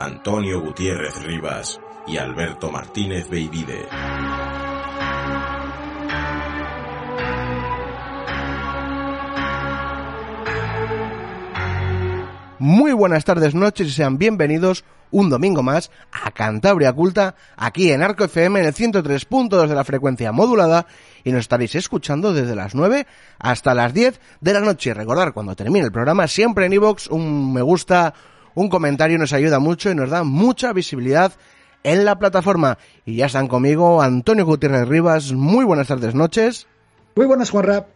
Antonio Gutiérrez Rivas y Alberto Martínez Beivide. Muy buenas tardes, noches y sean bienvenidos un domingo más a Cantabria Culta, aquí en Arco FM en el 103.2 de la frecuencia modulada y nos estaréis escuchando desde las 9 hasta las 10 de la noche. Recordar cuando termine el programa siempre en iVoox un me gusta, un comentario nos ayuda mucho y nos da mucha visibilidad en la plataforma. Y ya están conmigo Antonio Gutiérrez Rivas, muy buenas tardes, noches. Muy buenas, Juan Rap.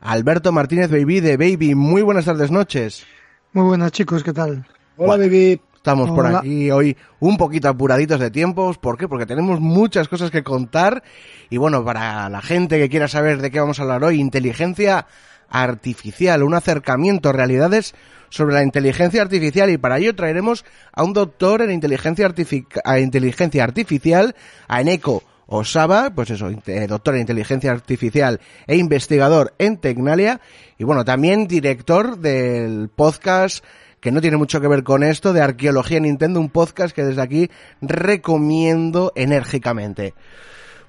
Alberto Martínez Baby de Baby, muy buenas tardes, noches. Muy buenas, chicos, ¿qué tal? Hola, Baby. Estamos por aquí hoy un poquito apuraditos de tiempos. ¿Por qué? Porque tenemos muchas cosas que contar. Y bueno, para la gente que quiera saber de qué vamos a hablar hoy, inteligencia artificial, un acercamiento a realidades sobre la inteligencia artificial y para ello traeremos a un doctor en inteligencia, a inteligencia artificial, a Eneko Osaba, pues eso, eh, doctor en inteligencia artificial e investigador en Tecnalia y bueno, también director del podcast que no tiene mucho que ver con esto, de Arqueología Nintendo, un podcast que desde aquí recomiendo enérgicamente.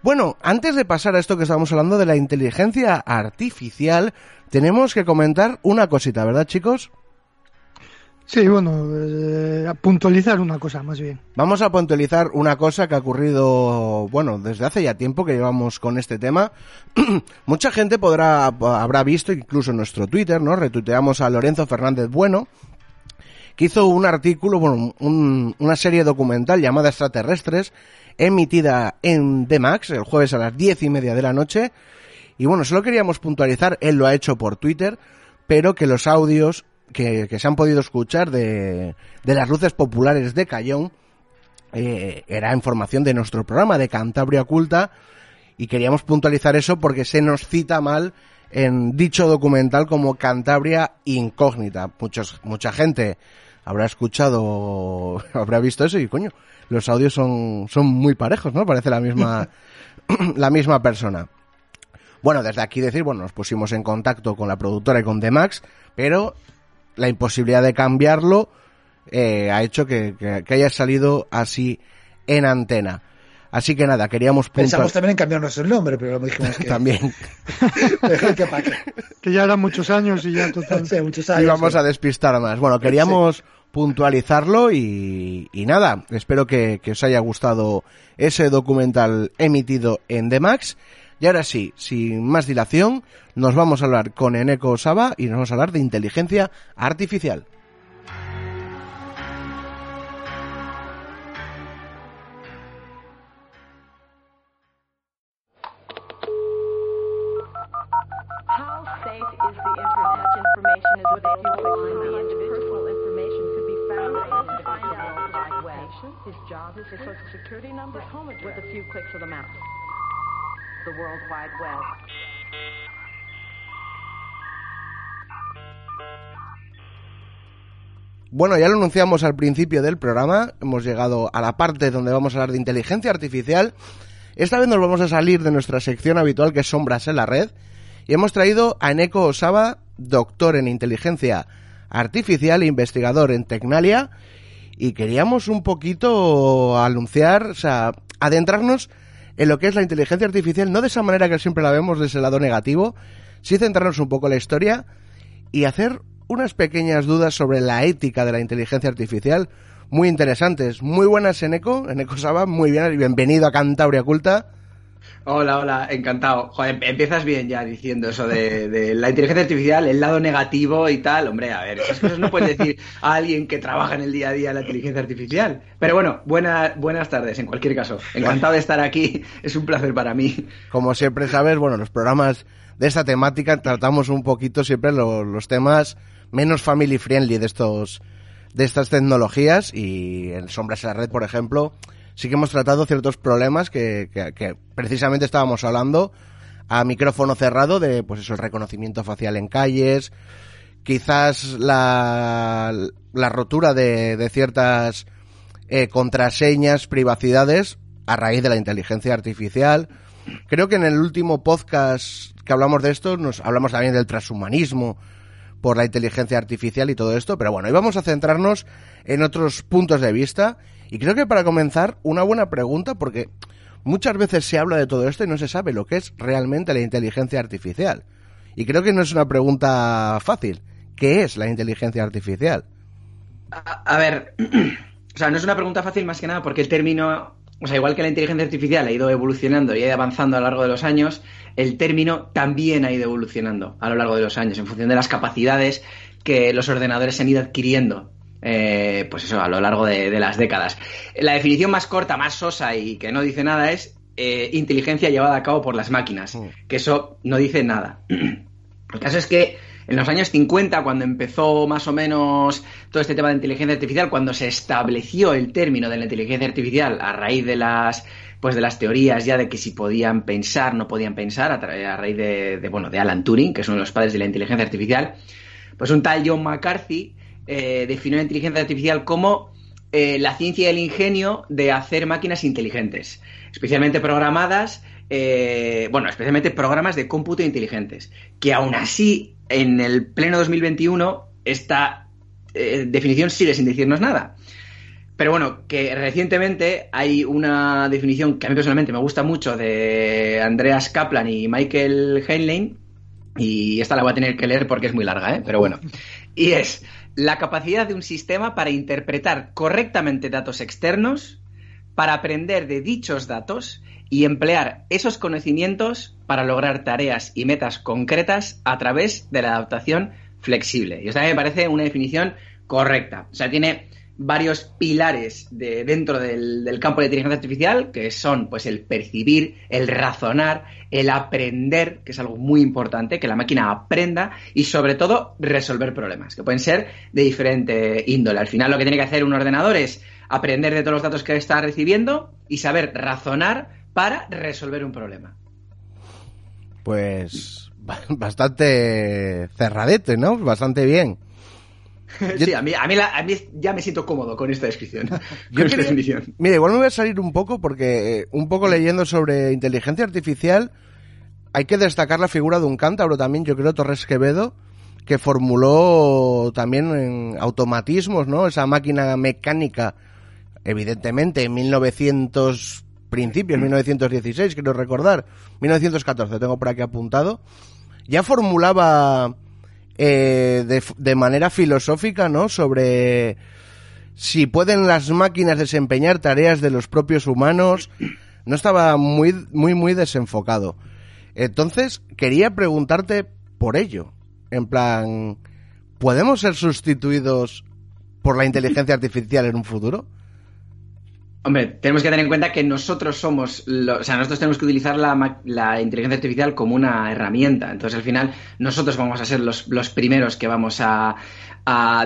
Bueno, antes de pasar a esto que estábamos hablando de la inteligencia artificial, tenemos que comentar una cosita, ¿verdad chicos? Sí, bueno, eh, puntualizar una cosa más bien. Vamos a puntualizar una cosa que ha ocurrido, bueno, desde hace ya tiempo que llevamos con este tema. Mucha gente podrá, habrá visto, incluso en nuestro Twitter, ¿no? Retuiteamos a Lorenzo Fernández Bueno, que hizo un artículo, bueno, una serie documental llamada Extraterrestres, emitida en D-Max el jueves a las diez y media de la noche. Y bueno, solo queríamos puntualizar, él lo ha hecho por Twitter, pero que los audios que, se han podido escuchar de, de las luces populares de Cayón eh, era información de nuestro programa de Cantabria Oculta y queríamos puntualizar eso porque se nos cita mal en dicho documental como Cantabria Incógnita. Muchos, mucha gente habrá escuchado, habrá visto eso y coño, los audios son, son muy parejos, ¿no? Parece la misma, la misma persona. Bueno, desde aquí decir, bueno, nos pusimos en contacto con la productora y con Demax, pero la imposibilidad de cambiarlo eh, ha hecho que, haya salido así en antena. Así que nada, queríamos Pensamos también en cambiarnos el nombre, pero lo dijimos que... también. que, ya eran muchos años y ya total... muchos años. Y vamos a despistar más. Bueno, queríamos puntualizarlo y, nada, espero que, que, os haya gustado ese documental emitido en Demax. Y ahora sí, sin más dilación, nos vamos a hablar con Eneko Saba y nos vamos a hablar de inteligencia artificial. His job is a social security number home address with a few clicks of the mouse. Bueno, ya lo anunciamos al principio del programa, hemos llegado a la parte donde vamos a hablar de inteligencia artificial. Esta vez nos vamos a salir de nuestra sección habitual que es Sombras en la Red y hemos traído a Eneko Osaba, doctor en inteligencia artificial e investigador en Tecnalia y queríamos un poquito anunciar, o sea, adentrarnos en lo que es la inteligencia artificial, no de esa manera que siempre la vemos desde el lado negativo, sí centrarnos un poco en la historia y hacer unas pequeñas dudas sobre la ética de la inteligencia artificial muy interesantes. Muy buenas, Eneco. Eneco Saba, muy bien. Bienvenido a Cantauria Culta. Hola, hola, encantado. Joder, empiezas bien ya diciendo eso de, la inteligencia artificial, el lado negativo y tal. Hombre, a ver, esas cosas no puedes decir a alguien que trabaja en el día a día la inteligencia artificial. Pero bueno, buena, buenas tardes en cualquier caso. Encantado de estar aquí, es un placer para mí. Como siempre sabes, bueno, los programas de esta temática tratamos un poquito siempre los, los temas menos family friendly de estos de estas tecnologías y en Sombras en la Red, por ejemplo, sí que hemos tratado ciertos problemas que, precisamente estábamos hablando a micrófono cerrado de, pues eso, el reconocimiento facial en calles, quizás la, la rotura de, de ciertas eh, contraseñas, privacidades a raíz de la inteligencia artificial. Creo que en el último podcast que hablamos de esto, nos hablamos también del transhumanismo, por la inteligencia artificial y todo esto, pero bueno, hoy vamos a centrarnos en otros puntos de vista y creo que para comenzar una buena pregunta porque muchas veces se habla de todo esto y no se sabe lo que es realmente la inteligencia artificial. Y creo que no es una pregunta fácil. ¿Qué es la inteligencia artificial? A, ver, o sea, no es una pregunta fácil más que nada porque el término o sea, igual que la inteligencia artificial ha ido evolucionando y ha ido avanzando a lo largo de los años, el término también ha ido evolucionando a lo largo de los años, en función de las capacidades que los ordenadores han ido adquiriendo. Eh, pues eso, a lo largo de, las décadas. La definición más corta, más sosa y que no dice nada es eh, inteligencia llevada a cabo por las máquinas, mm. que eso no dice nada. El caso es que en los años 50, cuando empezó más o menos todo este tema de inteligencia artificial, cuando se estableció el término de la inteligencia artificial a raíz de las pues de las teorías ya de que si podían pensar, no podían pensar, a, raíz de, bueno, de Alan Turing, que es uno de los padres de la inteligencia artificial, pues un tal John McCarthy eh, definió la inteligencia artificial como eh, la ciencia y el ingenio de hacer máquinas inteligentes, especialmente programadas, eh, bueno, especialmente programas de cómputo inteligentes, que aún así en el pleno 2021 esta definición sigue sin decirnos nada. Pero bueno, que recientemente hay una definición que a mí personalmente me gusta mucho de Andreas Kaplan y Michael Heinlein, y esta la voy a tener que leer porque es muy larga, ¿eh? pero bueno. Y es la capacidad de un sistema para interpretar correctamente datos externos, para aprender de dichos datos y emplear esos conocimientos para lograr tareas y metas concretas a través de la adaptación flexible. Y esta me parece una definición correcta. O sea, tiene varios pilares de, dentro del, campo de inteligencia artificial, que son pues el percibir, el razonar, el aprender, que es algo muy importante, que la máquina aprenda, y sobre todo resolver problemas, que pueden ser de diferente índole. Al final lo que tiene que hacer un ordenador es aprender de todos los datos que está recibiendo y saber razonar para resolver un problema. Pues bastante cerradete, ¿no? Bastante bien. sí, a mí, a, mí ya me siento cómodo con esta descripción. con esta definición. Mira, igual me voy a salir un poco porque eh, un poco leyendo sobre inteligencia artificial hay que destacar la figura de un cántabro también, yo creo, Torres Quevedo, que formuló también en automatismos, ¿no? Esa máquina mecánica, evidentemente, en 1900 principios, 1916, quiero recordar, 1914, tengo por aquí apuntado, ya formulaba eh, de, de, manera filosófica, ¿no? Sobre si pueden las máquinas desempeñar tareas de los propios humanos, no estaba muy, muy, muy desenfocado. Entonces, quería preguntarte por ello. En plan, ¿podemos ser sustituidos por la inteligencia artificial en un futuro? Hombre, tenemos que tener en cuenta que nosotros somos, o sea, nosotros tenemos que utilizar la, inteligencia artificial como una herramienta. Entonces, al final, nosotros vamos a ser los, primeros que vamos a,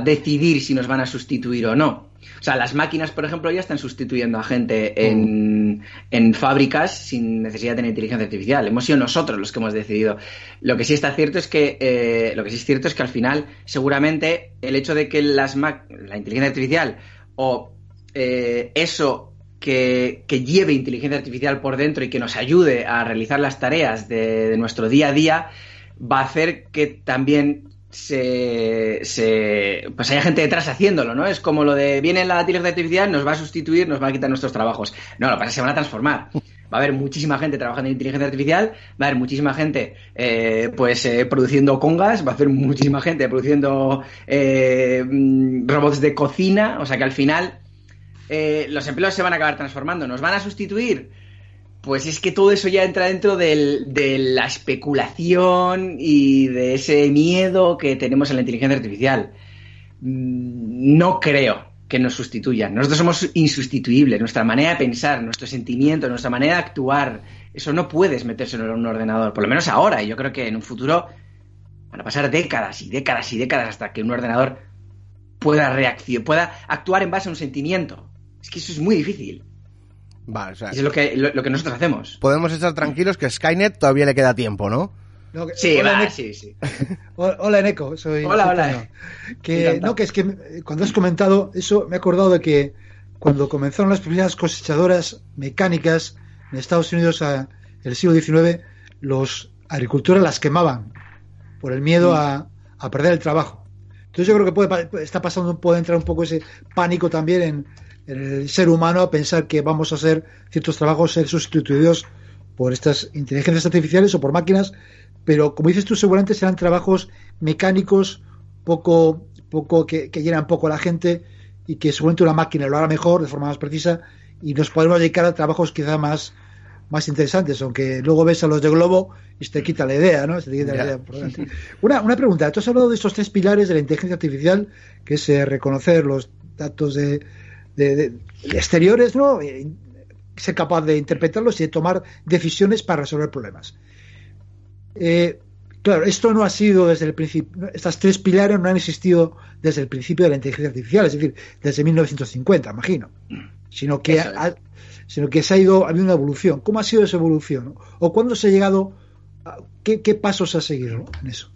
decidir si nos van a sustituir o no. O sea, las máquinas, por ejemplo, ya están sustituyendo a gente en, mm. fábricas sin necesidad de tener inteligencia artificial. Hemos sido nosotros los que hemos decidido. Lo que sí está cierto es que, eh, lo que sí es cierto es que al final, seguramente, el hecho de que las la inteligencia artificial o eh, eso que, lleve inteligencia artificial por dentro y que nos ayude a realizar las tareas de, nuestro día a día, va a hacer que también se, pues haya gente detrás haciéndolo, ¿no? Es como lo de viene la inteligencia artificial, nos va a sustituir, nos va a quitar nuestros trabajos. No, lo que pasa es que se van a transformar. Va a haber muchísima gente trabajando en inteligencia artificial, va a haber muchísima gente eh, pues eh, produciendo congas, va a haber muchísima gente produciendo eh, mm, robots de cocina, o sea que al final eh, los empleos se van a acabar transformando. ¿Nos van a sustituir? Pues es que todo eso ya entra dentro de la especulación y de ese miedo que tenemos en la inteligencia artificial. Mm, No creo que nos sustituyan. Nosotros somos insustituibles. Nuestra manera de pensar, nuestro sentimiento, nuestra manera de actuar, eso no puedes metérselo en un ordenador. Por lo menos ahora. Y yo creo que en un futuro van a pasar décadas y décadas y décadas hasta que un ordenador pueda pueda actuar en base a un sentimiento. Es que eso es muy difícil. Vale, o sea, Eso es lo que, lo, lo que nosotros hacemos. podemos estar tranquilos que Skynet todavía le queda tiempo, ¿no? No, que- Sí, hola, va, Eneco. sí, sí. Hola, Eneco. Soy, Hola, hola. Que, no, que es que eh, cuando has comentado eso, me he acordado de que cuando comenzaron las primeras cosechadoras mecánicas en Estados Unidos a- en el siglo XIX, los agricultores las quemaban por el miedo a, a perder el trabajo. Entonces yo creo que puede, está pasando, puede entrar un poco ese pánico también en, en el ser humano a pensar que vamos a hacer ciertos trabajos ser sustituidos por estas inteligencias artificiales o por máquinas, pero como dices tú, seguramente serán trabajos mecánicos poco, poco que, que llenan poco a la gente y que seguramente una máquina lo hará mejor, de forma más precisa, y nos podemos dedicar a trabajos quizá más, más interesantes, aunque luego ves a los de Globo y se te quita la idea, ¿no? Se te quita la idea por. Una, una pregunta, tú has hablado de estos tres pilares de la inteligencia artificial, que es eh, reconocer los datos de, de- exteriores, ¿no? Eh, ser capaz de interpretarlos y de tomar decisiones para resolver problemas. Eh, claro, esto no ha sido desde el principio, estas tres pilares no han existido desde el principio de la inteligencia artificial, es decir, desde 1950, imagino, sino que, Eso es. ha, sino que se ha ido, ha habido una evolución. ¿Cómo ha sido esa evolución? no? ¿O cuándo se ha llegado, a- qué, qué pasos se ha seguido no? en eso?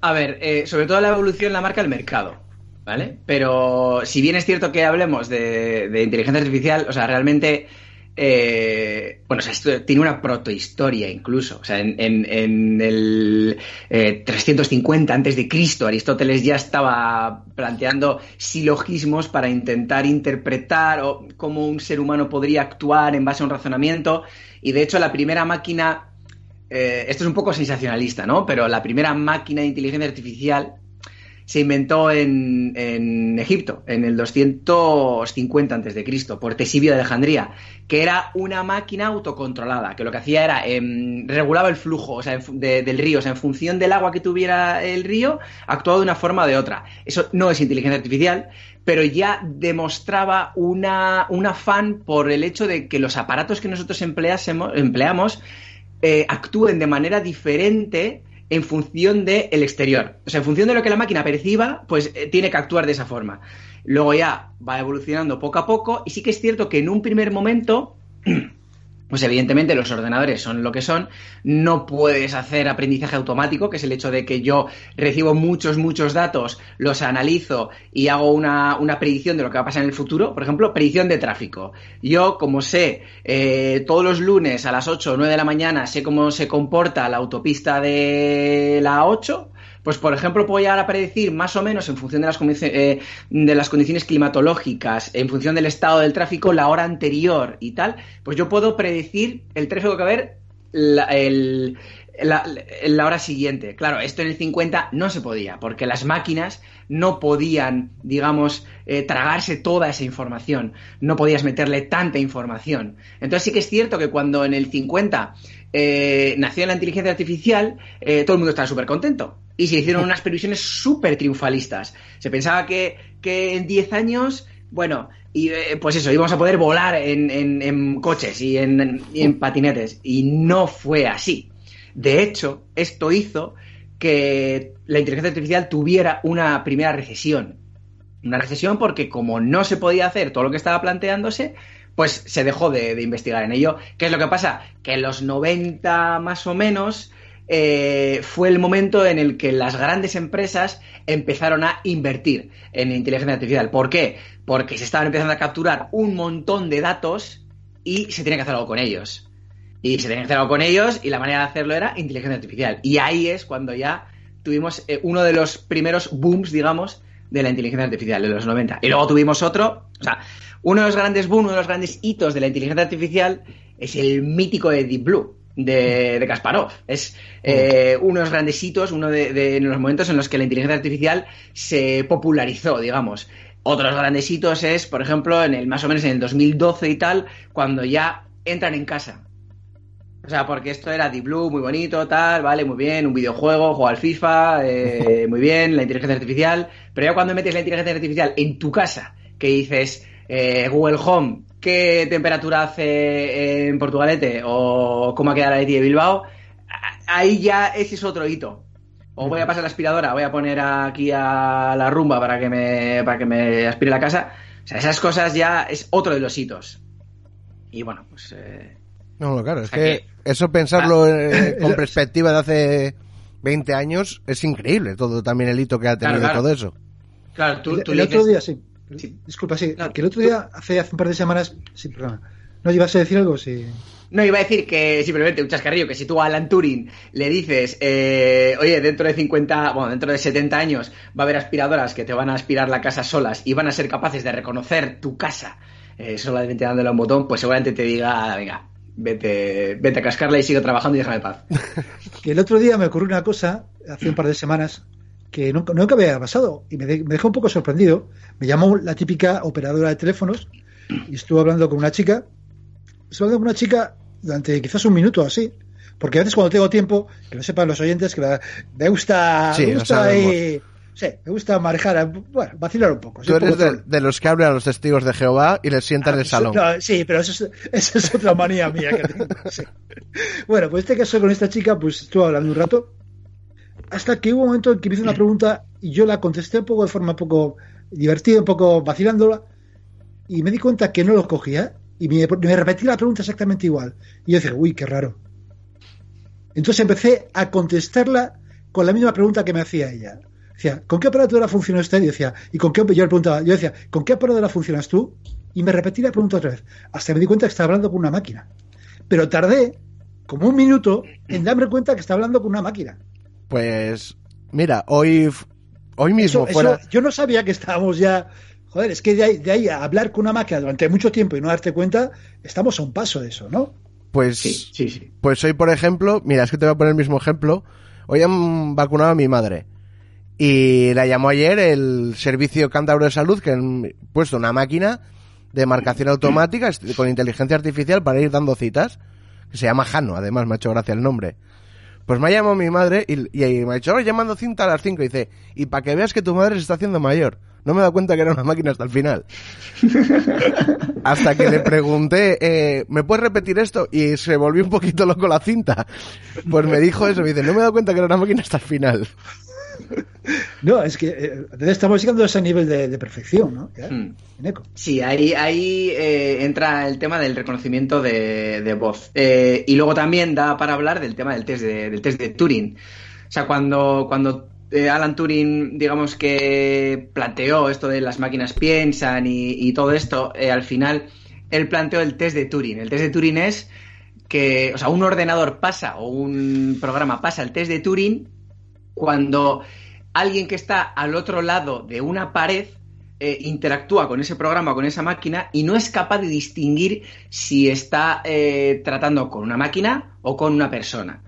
A ver, eh, sobre todo la evolución la marca el mercado, ¿vale? Pero si bien es cierto que hablemos de, de inteligencia artificial, o sea, realmente, eh, bueno, o sea, esto tiene una protohistoria incluso. O sea, en, en- el eh, 350 antes de Cristo, Aristóteles ya estaba planteando silogismos para intentar interpretar o cómo un ser humano podría actuar en base a un razonamiento. Y de hecho, la primera máquina eh, esto es un poco sensacionalista, ¿no? Pero la primera máquina de inteligencia artificial se inventó en, en Egipto, en el 250 a.C., por Tesibio de Alejandría, que era una máquina autocontrolada, que lo que hacía era em, regulaba el flujo o sea, del río, o sea, en función del agua que tuviera el río, actuaba de una forma o de otra. Eso no es inteligencia artificial, pero ya demostraba una, un afán por el hecho de que los aparatos que nosotros empleamos eh, actúen de manera diferente en función del exterior. O sea, en función de lo que la máquina perciba, pues eh, tiene que actuar de esa forma. Luego ya va evolucionando poco a poco y sí que es cierto que en un primer momento pues evidentemente los ordenadores son lo que son, no puedes hacer aprendizaje automático, que es el hecho de que yo recibo muchos, muchos datos, los analizo y hago una, una predicción de lo que va a pasar en el futuro. Por ejemplo, predicción de tráfico. Yo, como sé, eh, todos los lunes a las 8 o 9 de la mañana sé cómo se comporta la autopista de la 8, pues, por ejemplo, puedo llegar a predecir más o menos en función de las, eh, de las condiciones climatológicas, en función del estado del tráfico, la hora anterior y tal, pues yo puedo predecir el tráfico que va a haber la- la hora siguiente. Claro, esto en el 50 no se podía, porque las máquinas no podían, digamos, eh, tragarse toda esa información, no podías meterle tanta información. Entonces sí que es cierto que cuando en el 50 eh, nació la inteligencia artificial, eh, todo el mundo estaba súper contento. Y se hicieron unas previsiones súper triunfalistas. Se pensaba que, que en 10 años, bueno, y eh, pues eso, íbamos a poder volar en, en- coches y en, y en patinetes. Y no fue así. De hecho, esto hizo que la inteligencia artificial tuviera una primera recesión. Una recesión porque como no se podía hacer todo lo que estaba planteándose, pues se dejó de, de investigar en ello. ¿Qué es lo que pasa? Que en los 90 más o menos eh, fue el momento en el que las grandes empresas empezaron a invertir en inteligencia artificial. ¿Por qué? Porque se estaban empezando a capturar un montón de datos y se tenía que hacer algo con ellos. Y se tenía que hacer algo con ellos y la manera de hacerlo era inteligencia artificial. Y ahí es cuando ya tuvimos eh, uno de los primeros booms, digamos, de la inteligencia artificial de los 90. Y luego tuvimos otro, o sea, uno de los grandes booms, uno de los grandes hitos de la inteligencia artificial es el mítico de Deep Blue. De, de Kasparov. Es eh, unos grandes hitos, uno de, de los momentos en los que la inteligencia artificial se popularizó, digamos. Otros grandes hitos es, por ejemplo, en el más o menos en el 2012 y tal, cuando ya entran en casa. O sea, porque esto era Deep Blue, muy bonito, tal, vale, muy bien, un videojuego, juego al FIFA, eh, muy bien, la inteligencia artificial, pero ya cuando metes la inteligencia artificial en tu casa, que dices, eh, Google Home, ¿qué temperatura hace en Portugalete? ¿O cómo ha quedado la Leti de Bilbao? Ahí ya ese es otro hito. O voy a pasar la aspiradora, voy a poner aquí a la rumba para que me, para que me aspire la casa. O sea, esas cosas ya es otro de los hitos. Y bueno, pues... Eh, No, no, claro, es que, que- eso pensarlo eh, con perspectiva de hace 20 años es increíble, todo también el hito que ha tenido Claro, claro. todo eso. claro, tú, el tú el le otro día, sí. Sí. Disculpa, sí. Claro. Que el otro día, hace, hace un par de semanas, sí, perdona. ¿No ibas a decir algo? Sí. No, iba a decir que simplemente un chascarrillo, que si tú a Alan Turing le dices, eh, oye, dentro de 50, bueno, dentro de 70 años va a haber aspiradoras que te van a aspirar la casa solas y van a ser capaces de reconocer tu casa eh, solamente dándole a un botón, pues seguramente te diga, "Ah, venga, vete, vete a cascarla y sigue trabajando y déjame en paz. Que el otro día me ocurrió una cosa, hace un par de semanas, que nunca, nunca había pasado y me, de- me dejó un poco sorprendido. Me llamó la típica operadora de teléfonos y estuve hablando con una chica. Estuve hablando con una chica durante quizás un minuto o así. Porque a veces cuando tengo tiempo, que lo sepan los oyentes, que la- me gusta, Sí, me gusta ahí- sí, me gusta manejar, bueno, vacilar un poco. Tú eres poco de, los que abren a los testigos de Jehová y les sientan en el Ah, salón. no, sí, pero eso es, esa es otra manía mía que tengo. sí. Bueno, pues este caso con esta chica, pues estuve hablando un rato. Hasta que hubo un momento en que me hizo una pregunta y yo la contesté un poco de forma un poco divertida, un poco vacilándola. Y me di cuenta que no lo cogía. Y me, repetí la pregunta exactamente igual. Y yo dije, uy, qué raro. Entonces empecé a contestarla con la misma pregunta que me hacía ella. Decía, ¿con qué operadora funciona usted? Y decía, ¿y con qué? Yo le preguntaba, yo decía, ¿con qué operadora funcionas tú? Y me repetí la pregunta otra vez. Hasta me di cuenta que estaba hablando con una máquina. Pero tardé como un minuto en darme cuenta que estaba hablando con una máquina. Pues, mira, hoy, hoy mismo Eso- fuera... eso- yo no sabía que estábamos ya. Joder, es que de ahí, de ahí a hablar con una máquina durante mucho tiempo y no darte cuenta, estamos a un paso de eso, ¿no? Pues, Sí, sí, sí. pues hoy, por ejemplo, mira, es que te voy a poner el mismo ejemplo. Hoy han vacunado a mi madre. Y la llamó ayer el Servicio Cántabro de Salud, que han puesto una máquina de marcación automática est- con inteligencia artificial para ir dando citas. Que se llama Jano, además, me ha hecho gracia el nombre. Pues me ha llamado mi madre y, y me ha dicho, "Oh, llamando cinta a las 5. Y dice, y para que veas que tu madre se está haciendo mayor. No me he dado cuenta que era una máquina hasta el final. Hasta que le pregunté, eh, ¿me puedes repetir esto? Y se volvió un poquito loco la cinta. Pues me dijo eso, me dice, no me he dado cuenta que era una máquina hasta el final. No, es que eh, estamos llegando a ese nivel de, de perfección, ¿no? Ya, Hmm. en eco. Sí, ahí, ahí eh, entra el tema del reconocimiento de, de voz. Eh, y luego también da para hablar del tema del test de, del test de Turing. O sea, cuando, cuando eh, Alan Turing, digamos que planteó esto de las máquinas piensan y, y todo esto, eh, al final él planteó el test de Turing. El test de Turing es que, o sea, un ordenador pasa o un programa pasa el test de Turing cuando alguien que está al otro lado de una pared eh, interactúa con ese programa, con esa máquina, y no es capaz de distinguir si está eh, tratando con una máquina o con una persona.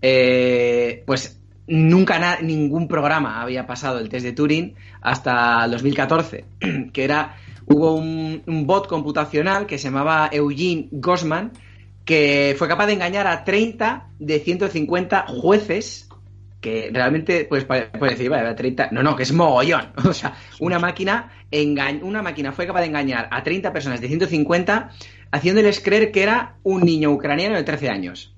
Eh, pues nunca ningún programa había pasado el test de Turing hasta el 2014, que era hubo un, un bot computacional que se llamaba Eugene Gossman que fue capaz de engañar a 30 de 150 jueces que realmente pues puedes decir, vale, 30, no, no, que es mogollón. O sea, una máquina enga- una máquina fue capaz de engañar a 30 personas de 150 haciéndoles creer que era un niño ucraniano de 13 años.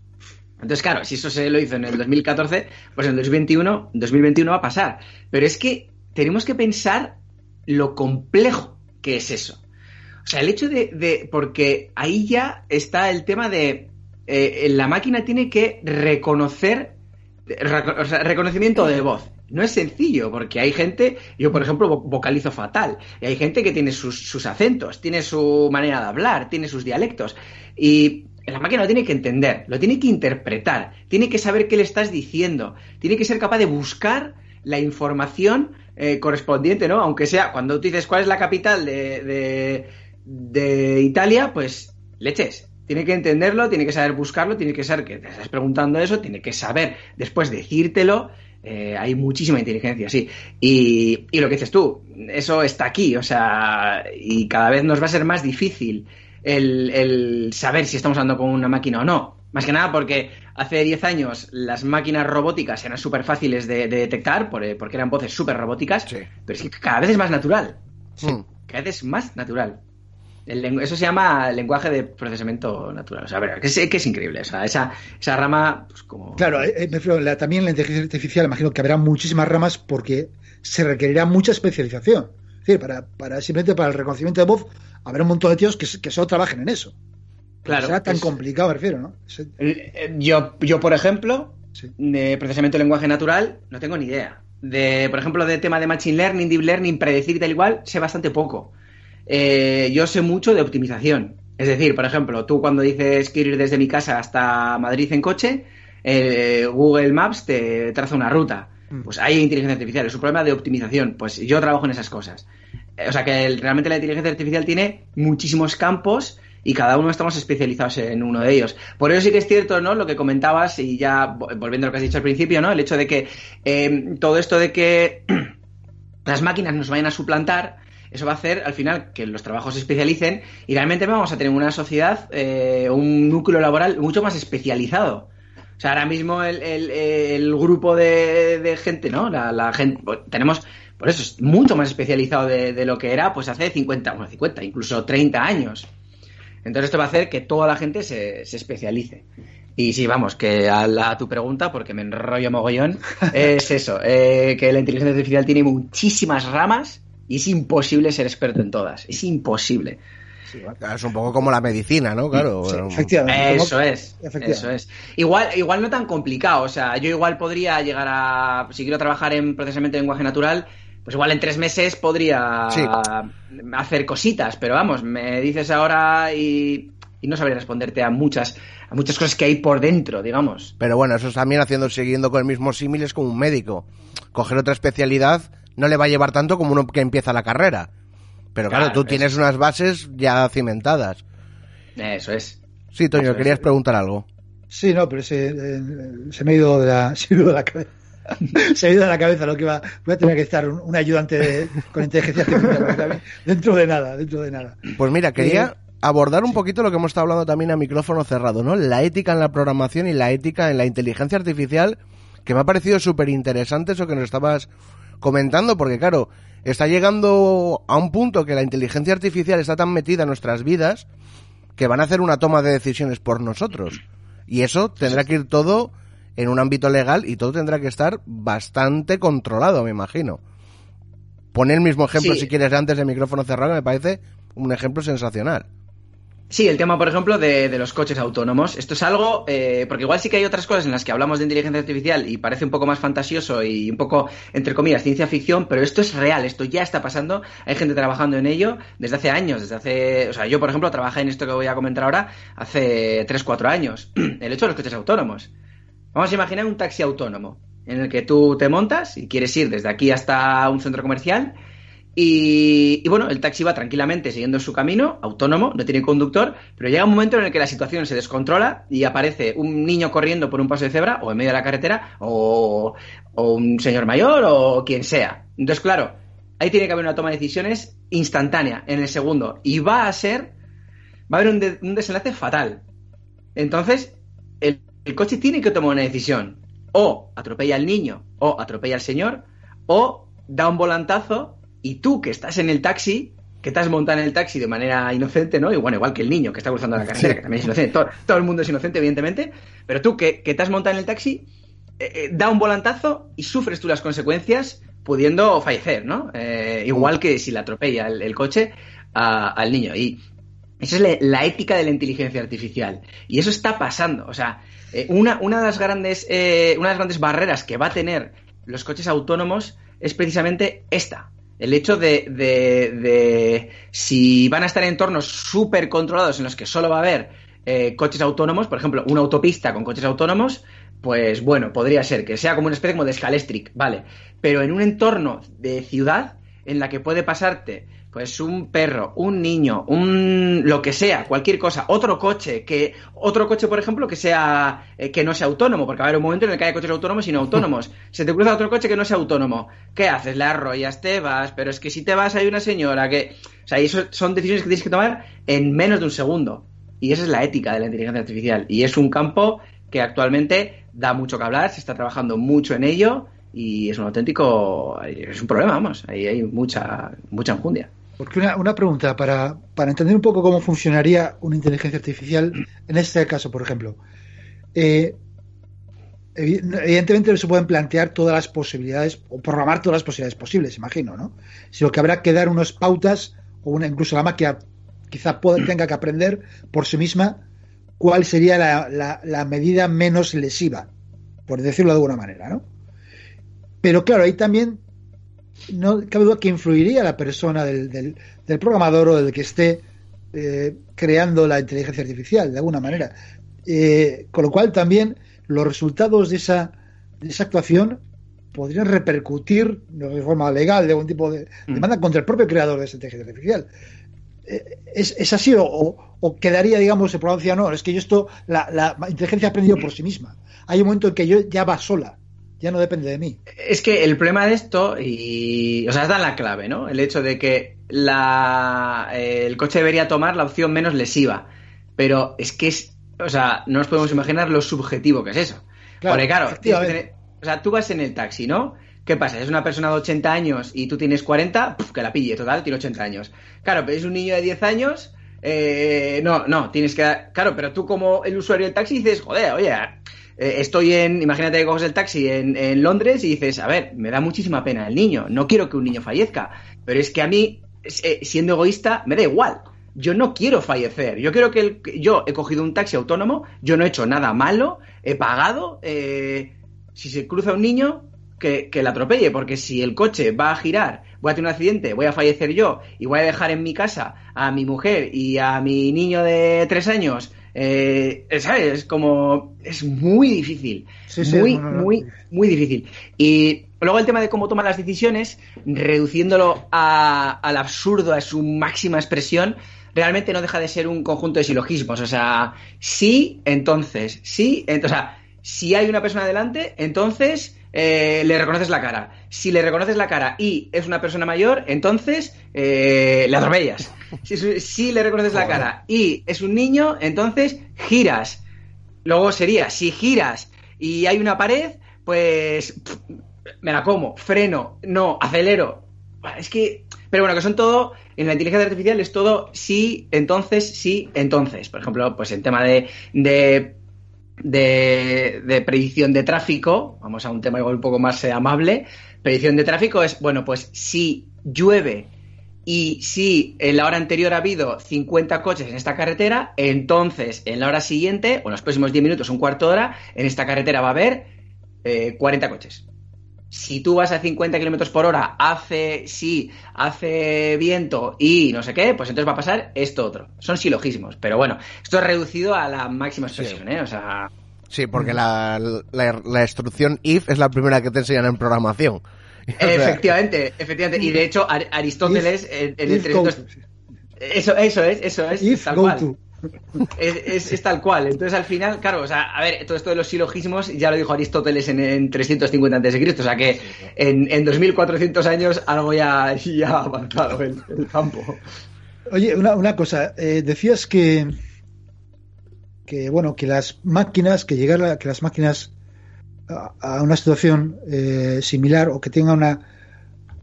Entonces, claro, si eso se lo hizo en el 2014, pues en el 2021, 2021 va a pasar. Pero es que tenemos que pensar lo complejo que es eso. O sea, el hecho de, de- porque ahí ya está el tema de eh, la máquina tiene que reconocer, reco- reconocimiento de voz. No es sencillo, porque hay gente, yo por ejemplo vo- vocalizo fatal, y hay gente que tiene sus, sus acentos, tiene su manera de hablar, tiene sus dialectos, y la máquina lo tiene que entender, lo tiene que interpretar, tiene que saber qué le estás diciendo, tiene que ser capaz de buscar la información eh, correspondiente, ¿no? Aunque sea, cuando tú dices cuál es la capital de, de, de Italia, pues leches. Tiene que entenderlo, tiene que saber buscarlo, tiene que saber que te estás preguntando eso, tiene que saber después decírtelo. Eh, hay muchísima inteligencia, sí. Y, y, lo que dices tú, eso está aquí, o sea, y cada vez nos va a ser más difícil el, el saber si estamos hablando con una máquina o no. Más que nada porque hace 10 años las máquinas robóticas eran súper fáciles de, de, detectar porque eran voces súper robóticas, sí. pero es que cada vez es más natural. Sí. Mm. Cada vez es más natural. El, eso se llama lenguaje de procesamiento natural. O sea, a ver, que es, que es increíble. O sea, esa, esa rama, pues como. Claro, eh, la, también la inteligencia artificial, imagino que habrá muchísimas ramas porque se requerirá mucha especialización. Es decir, para, para simplemente para el reconocimiento de voz, habrá un montón de tíos que, que solo trabajen en eso. Claro. Será tan es, complicado, me refiero, ¿no? Yo, yo por ejemplo, sí. de procesamiento de lenguaje natural, no tengo ni idea. De, por ejemplo, de tema de machine learning, deep learning, predecir y tal igual, sé bastante poco. Eh, yo sé mucho de optimización. Es decir, por ejemplo, tú cuando dices quiero ir desde mi casa hasta Madrid en coche, eh, Google Maps te traza una ruta. Pues hay inteligencia artificial, es un problema de optimización. Pues yo trabajo en esas cosas. O sea que el, realmente la inteligencia artificial tiene muchísimos campos y cada uno estamos especializados en uno de ellos. Por eso sí que es cierto, ¿no? Lo que comentabas y ya volviendo a lo que has dicho al principio, ¿no? El hecho de que eh, todo esto de que las máquinas nos vayan a suplantar, eso va a hacer al final que los trabajos se especialicen y realmente vamos a tener una sociedad, eh, un núcleo laboral mucho más especializado. O sea, ahora mismo el, el, el grupo de, de, gente, ¿no? La, la gente, pues, tenemos, por eso es mucho más especializado de, de, lo que era pues hace 50, bueno, 50, incluso 30 años. Entonces esto va a hacer que toda la gente se, se especialice. Y sí, vamos, que a, la, a, tu pregunta, porque me enrollo mogollón, es eso, eh, que la inteligencia artificial tiene muchísimas ramas y es imposible ser experto en todas. Es imposible. Sí, es un poco como la medicina, ¿no? Claro. Sí, efectivamente. Eso es. Efectivamente. Eso es. Igual, igual no tan complicado. O sea, yo igual podría llegar a. Si quiero trabajar en procesamiento de lenguaje natural, pues igual en tres meses podría sí. hacer cositas. Pero vamos, me dices ahora y, y no sabría responderte a muchas a muchas cosas que hay por dentro, digamos. Pero bueno, eso también haciendo, siguiendo con el mismo símil es como un médico. Coger otra especialidad no le va a llevar tanto como uno que empieza la carrera. Pero claro, claro tú tienes unas bases ya cimentadas. Eso es. Sí, Toño, Eso querías es. preguntar algo. Sí, no, pero se, eh, se me ha ido de la, se me ha ido de la cabeza. se me ha ido de la cabeza lo que iba. Voy a tener que estar un, un ayudante de, con inteligencia artificial dentro de nada, dentro de nada. Pues mira, quería eh, abordar un poquito lo que hemos estado hablando también a micrófono cerrado, ¿no? La ética en la programación y la ética en la inteligencia artificial, que me ha parecido súper interesante eso que nos estabas comentando, porque claro, está llegando a un punto que la inteligencia artificial está tan metida en nuestras vidas que van a hacer una toma de decisiones por nosotros. Y eso tendrá que ir todo en un ámbito legal y todo tendrá que estar bastante controlado, me imagino. Pon el mismo ejemplo sí. si quieres antes del micrófono cerrado, me parece un ejemplo sensacional. Sí, el tema, por ejemplo, de, los coches autónomos. Esto es algo, eh, porque igual sí que hay otras cosas en las que hablamos de inteligencia artificial y parece un poco más fantasioso y un poco, entre comillas, ciencia ficción, pero esto es real, esto ya está pasando. Hay gente trabajando en ello desde hace años, desde hace, o sea, yo, por ejemplo, trabajé en esto que voy a comentar ahora hace 3, 4 años. El hecho de los coches autónomos. Vamos a imaginar un taxi autónomo en el que tú te montas y quieres ir desde aquí hasta un centro comercial y, y, bueno, el taxi va tranquilamente siguiendo su camino, autónomo, no tiene conductor, pero llega un momento en el que la situación se descontrola y aparece un niño corriendo por un paso de cebra o en medio de la carretera o, o un señor mayor o quien sea. Entonces, claro, ahí tiene que haber una toma de decisiones instantánea, en el segundo, y va a ser, va a haber un, de, un desenlace fatal. Entonces, el, el coche tiene que tomar una decisión. O atropella al niño, o atropella al señor, o da un volantazo y tú que estás en el taxi, que te has montado en el taxi de manera inocente, ¿no? Y bueno, igual que el niño que está cruzando la carretera, sí. que también es inocente, todo, todo, el mundo es inocente, evidentemente, pero tú que, que te has montado en el taxi, eh, eh, da un volantazo y sufres tú las consecuencias pudiendo fallecer, ¿no? Eh, igual que si le atropella el, el coche a, al niño. Y esa es la, la, ética de la inteligencia artificial. Y eso está pasando. O sea, una, una, de las grandes, una de las grandes barreras que va a tener los coches autónomos es precisamente esta el hecho de, de, de, si van a estar en entornos súper controlados en los que solo va a haber eh, coches autónomos, por ejemplo, una autopista con coches autónomos, pues bueno, podría ser que sea como una especie como de Scalestric, vale. Pero en un entorno de ciudad en la que puede pasarte pues un perro, un niño, un lo que sea, cualquier cosa, otro coche, que otro coche, por ejemplo, que sea eh, que no sea autónomo, porque va a haber un momento en el que hay coches autónomos y no autónomos. Se te cruza otro coche que no sea autónomo. ¿Qué haces? Le arrollas, te vas, pero es que si te vas hay una señora que, o sea, eso son decisiones que tienes que tomar en menos de un segundo. Y esa es la ética de la inteligencia artificial y es un campo que actualmente da mucho que hablar, se está trabajando mucho en ello y es un auténtico es un problema, vamos, ahí hay mucha mucha enjundia. Porque una, una pregunta para, para, entender un poco cómo funcionaría una inteligencia artificial en este caso, por ejemplo. Eh, evidentemente no se pueden plantear todas las posibilidades o programar todas las posibilidades posibles, imagino, ¿no? Sino que habrá que dar unas pautas o una, incluso la máquina quizá pueda, tenga que aprender por sí misma cuál sería la, la, la, medida menos lesiva, por decirlo de alguna manera, ¿no? Pero claro, ahí también no cabe duda que influiría la persona del, del, del programador o del que esté eh, creando la inteligencia artificial, de alguna manera. Eh, con lo cual también los resultados de esa, de esa actuación podrían repercutir de forma legal de algún tipo de mm. demanda contra el propio creador de esa inteligencia artificial. Eh, ¿Es, ¿Es, así o, o, quedaría, digamos, se pronuncia no? Es que yo esto, la, la inteligencia ha aprendido por sí misma. Hay un momento en que yo ya va sola ya no depende de mí. Es que el problema de esto, y. O sea, está la clave, ¿no? El hecho de que la, eh, el coche debería tomar la opción menos lesiva. Pero es que es. O sea, no nos podemos imaginar lo subjetivo que es eso. Claro, Porque, claro, tener, o sea, tú vas en el taxi, ¿no? ¿Qué pasa? Es una persona de 80 años y tú tienes 40, Puf, que la pille, total, tiene 80 años. Claro, pero es un niño de 10 años, eh, no, no, tienes que. Claro, pero tú como el usuario del taxi dices, joder, oye, eh, estoy en, imagínate que coges el taxi en, en, Londres y dices, a ver, me da muchísima pena el niño, no quiero que un niño fallezca, pero es que a mí, eh, siendo egoísta, me da igual. Yo no quiero fallecer. Yo quiero que el, yo he cogido un taxi autónomo, yo no he hecho nada malo, he pagado. Eh, si se cruza un niño, que, que le atropelle, porque si el coche va a girar, voy a tener un accidente, voy a fallecer yo y voy a dejar en mi casa a mi mujer y a mi niño de tres años eh, ¿Sabes? Es como. Es muy difícil. Sí, sí, muy, no, no, muy, muy difícil. Y luego el tema de cómo tomar las decisiones, reduciéndolo a, al absurdo, a su máxima expresión, realmente no deja de ser un conjunto de silogismos. O sea, sí, entonces, sí, entonces, o sea, si hay una persona delante, entonces eh, le reconoces la cara. Si le reconoces la cara y es una persona mayor, entonces eh, le atropellas. Si, si, le reconoces la cara y es un niño, entonces giras. Luego sería, si giras y hay una pared, pues pff, me la como, freno, no, acelero. Es que, pero bueno, que son todo, en la inteligencia artificial es todo sí, entonces, sí, entonces. Por ejemplo, pues en tema de, de de, predicción de tráfico, vamos a un tema igual un poco más eh, amable, predicción de tráfico es, bueno, pues si llueve y si en la hora anterior ha habido 50 coches en esta carretera, entonces en la hora siguiente, o en los próximos 10 minutos, un cuarto de hora, en esta carretera va a haber eh, 40 coches si tú vas a 50 kilómetros por hora, hace sí, hace viento y no sé qué, pues entonces va a pasar esto otro. Son silogismos, pero bueno, esto es reducido a la máxima expresión, sí. ¿eh? O sea. Sí, porque la, la, la, instrucción if es la primera que te enseñan en programación. Efectivamente, efectivamente. Y de hecho, Aristóteles if, en, el 300... Eso, eso es, eso es. If, tal go cual. to. Es, es, es, tal cual. Entonces, al final, claro, o sea, a ver, todo esto de los silogismos ya lo dijo Aristóteles en, en 350 a.C., o sea que en, en 2400 años algo ya, ya ha avanzado el, el campo. Oye, una, una cosa, eh, decías que, que, bueno, que las máquinas, que llegar a, que las máquinas a, a una situación eh, similar o que tengan una,